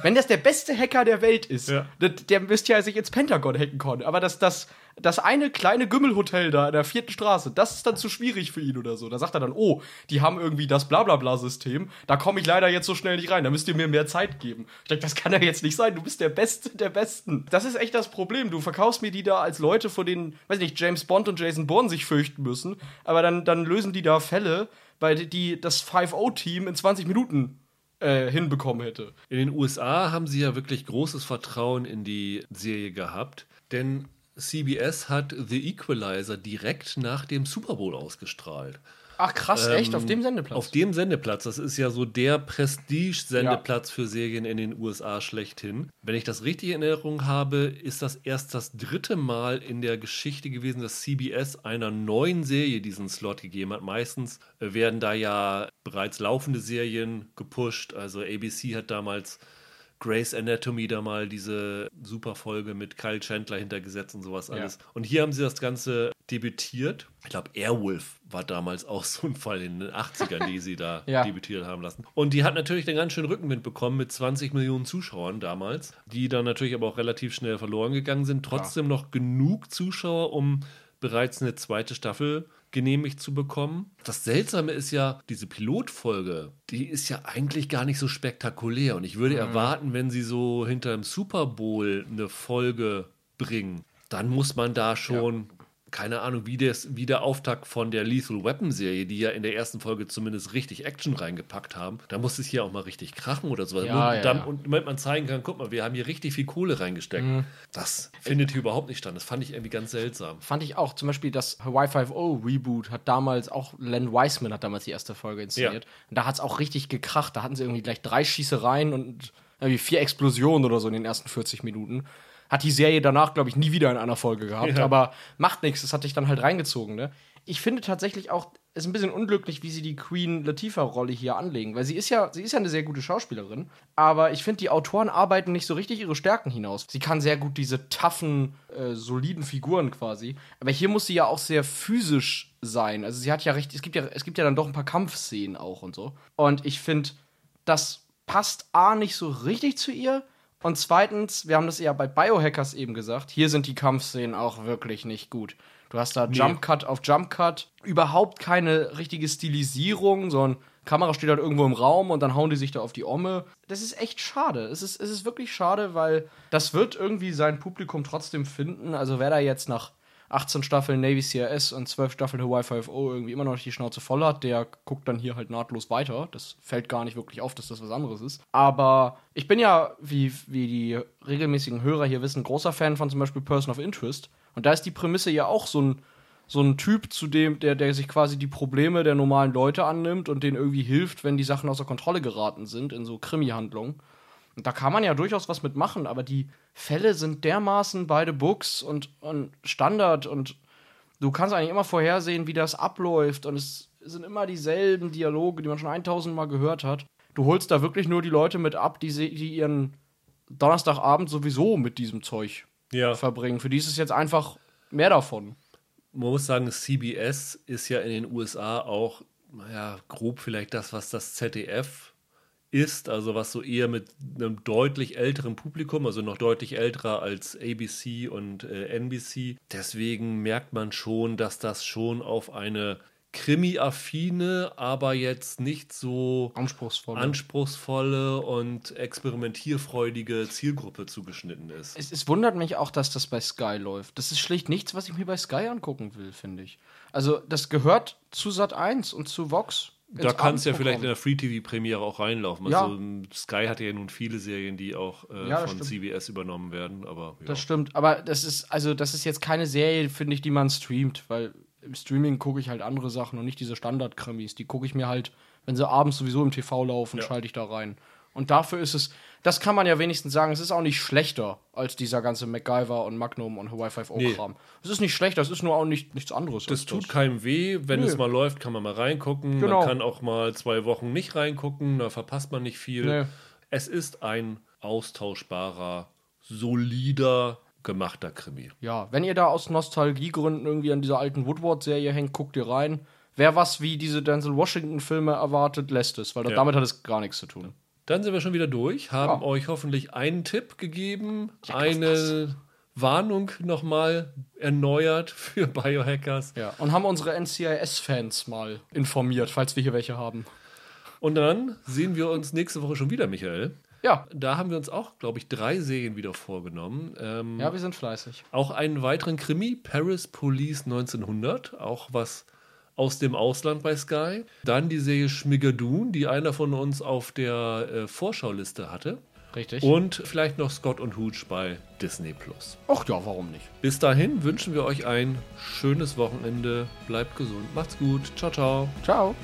wenn das der beste Hacker der Welt ist, Ja. der, der müsste ja sich ins Pentagon hacken können. Aber das, das, das eine kleine Gümmelhotel da in der vierten Straße, das ist dann zu schwierig für ihn oder so. Da sagt er dann, oh, die haben irgendwie das Blablabla-System, da komme ich leider jetzt so schnell nicht rein, da müsst ihr mir mehr Zeit geben. Ich denke, das kann ja jetzt nicht sein, du bist der Beste der Besten. Das ist echt das Problem. Du verkaufst mir die da als Leute, vor denen, weiß nicht, James Bond und Jason Bourne sich fürchten müssen, aber dann, dann lösen die da Fälle, weil die, das 5-0-Team in 20 Minuten äh, hinbekommen hätte. In den USA haben sie ja wirklich großes Vertrauen in die Serie gehabt, denn CBS hat The Equalizer direkt nach dem Super Bowl ausgestrahlt. Ach krass, echt? Auf dem Sendeplatz? Auf dem Sendeplatz. Das ist ja so der Prestige-Sendeplatz für Serien in den USA schlechthin. Wenn ich das richtig in Erinnerung habe, ist das erst das dritte Mal in der Geschichte gewesen, dass CBS einer neuen Serie diesen Slot gegeben hat. Meistens äh, werden da ja bereits laufende Serien gepusht. Also ABC hat damals Grey's Anatomy da mal diese super Folge mit Kyle Chandler hintergesetzt und sowas alles. Und hier haben sie das Ganze debütiert. Ich glaube, Airwolf war damals auch so ein Fall in den 80ern, die sie da Ja. debütiert haben lassen. Und die hat natürlich den ganz schönen Rückenwind bekommen mit 20 Millionen Zuschauern damals, die dann natürlich aber auch relativ schnell verloren gegangen sind. Trotzdem noch genug Zuschauer, um bereits eine zweite Staffel genehmigt zu bekommen. Das Seltsame ist ja, diese Pilotfolge, die ist ja eigentlich gar nicht so spektakulär. Und ich würde erwarten, wenn sie so hinter dem Super Bowl eine Folge bringen, dann muss man da schon, keine Ahnung, wie, das, wie der Auftakt von der Lethal Weapon Serie, die ja in der ersten Folge zumindest richtig Action reingepackt haben, da muss es hier auch mal richtig krachen oder so. Ja, und, ja, dann, ja. und damit man zeigen kann, guck mal, wir haben hier richtig viel Kohle reingesteckt. Mhm. Das findet hier überhaupt nicht statt. Das fand ich irgendwie ganz seltsam. Fand ich auch. Zum Beispiel das Hawaii 5.0 Reboot hat damals auch, Len Wiseman hat damals die erste Folge inszeniert. Und da hat es auch richtig gekracht. Da hatten sie irgendwie gleich drei Schießereien und irgendwie vier Explosionen oder so in den ersten 40 Minuten. Hat die Serie danach, glaube ich, nie wieder in einer Folge gehabt. Ja. Aber macht nichts, das hat dich dann halt reingezogen, ne? Ich finde tatsächlich auch, es ist ein bisschen unglücklich, wie sie die Queen Latifah-Rolle hier anlegen. Weil sie ist ja, sie ist ja eine sehr gute Schauspielerin. Aber ich finde, die Autoren arbeiten nicht so richtig ihre Stärken hinaus. Sie kann sehr gut diese toughen, äh, soliden Figuren quasi. Aber hier muss sie ja auch sehr physisch sein. Also sie hat ja recht, es gibt ja, es gibt ja dann doch ein paar Kampfszenen auch und so. Und ich finde, das passt A nicht so richtig zu ihr. Und zweitens, wir haben das ja bei Biohackers eben gesagt, hier sind die Kampfszenen auch wirklich nicht gut. Du hast da Jump Cut auf Jump Cut, überhaupt keine richtige Stilisierung, sondern Kamera steht halt irgendwo im Raum und dann hauen die sich da auf die Omme. Das ist echt schade. Es ist, es ist wirklich schade, weil das wird irgendwie sein Publikum trotzdem finden. Also wer da jetzt nach 18 Staffeln Navy CRS und 12 Staffeln Hawaii 5 irgendwie immer noch die Schnauze voll hat, der guckt dann hier halt nahtlos weiter. Das fällt gar nicht wirklich auf, dass das was anderes ist. Aber ich bin ja, wie, wie die regelmäßigen Hörer hier wissen, großer Fan von zum Beispiel Person of Interest. Und da ist die Prämisse ja auch so ein so ein Typ, zu dem, der, der sich quasi die Probleme der normalen Leute annimmt und denen irgendwie hilft, wenn die Sachen außer Kontrolle geraten sind in so Krimi-Handlungen. Und da kann man ja durchaus was mitmachen, aber die Fälle sind dermaßen beide Books und, und Standard und du kannst eigentlich immer vorhersehen, wie das abläuft und es sind immer dieselben Dialoge, die man schon 1000 Mal gehört hat. Du holst da wirklich nur die Leute mit ab, die, die ihren Donnerstagabend sowieso mit diesem Zeug ja. verbringen. Für die ist es jetzt einfach mehr davon man muss sagen, CBS ist ja in den USA auch, naja, grob vielleicht das, was das ZDF ist, also was so eher mit einem deutlich älteren Publikum, also noch deutlich älterer als ABC und äh, NBC. Deswegen merkt man schon, dass das schon auf eine Krimi-affine, aber jetzt nicht so anspruchsvolle. anspruchsvolle und experimentierfreudige Zielgruppe zugeschnitten ist. Es, es, wundert mich auch, dass das bei Sky läuft. Das ist schlicht nichts, was ich mir bei Sky angucken will, finde ich. Also, das gehört zu Sat 1 und zu Vox. Da kann es ja vielleicht in der Free-TV-Premiere auch reinlaufen. Ja. Also Sky hat ja nun viele Serien, die auch äh, ja, von stimmt. CBS übernommen werden. Aber, ja. Das stimmt, aber das ist, also das ist jetzt keine Serie, finde ich, die man streamt, weil im Streaming gucke ich halt andere Sachen und nicht diese Standard-Krimis. Die gucke ich mir halt, wenn sie abends sowieso im TV laufen, schalte ich da rein. Und dafür ist es, das kann man ja wenigstens sagen, es ist auch nicht schlechter als dieser ganze MacGyver und Magnum und Hawaii 5 O Kram. Nee. Es ist nicht schlechter, es ist nur auch nicht, nichts anderes. Das tut das. keinem weh, wenn nee. es mal läuft, kann man mal reingucken. Genau. Man kann auch mal zwei Wochen nicht reingucken, da verpasst man nicht viel. Nee. Es ist ein austauschbarer, solider gemachter Krimi. Ja, wenn ihr da aus Nostalgiegründen irgendwie an dieser alten Woodward-Serie hängt, guckt ihr rein. Wer was wie diese Denzel Washington-Filme erwartet, lässt es, weil ja. damit hat es gar nichts zu tun. Dann sind wir schon wieder durch, haben ja. euch hoffentlich einen Tipp gegeben, ja, eine Warnung nochmal erneuert für Biohackers. Ja, und haben unsere NCIS-Fans mal informiert, falls wir hier welche haben. Und dann sehen wir uns nächste Woche schon wieder, Michael. Ja. Da haben wir uns auch, glaube ich, drei Serien wieder vorgenommen. Ähm, ja, wir sind fleißig. Auch einen weiteren Krimi, Paris Police 1900, auch was aus dem Ausland bei Sky. Dann die Serie Schmigadoon, die einer von uns auf der äh, Vorschauliste hatte. Richtig. Und vielleicht noch Scott und Hooch bei Disney Plus. Ach ja, warum nicht? Bis dahin wünschen wir euch ein schönes Wochenende. Bleibt gesund. Macht's gut. Ciao, ciao. Ciao.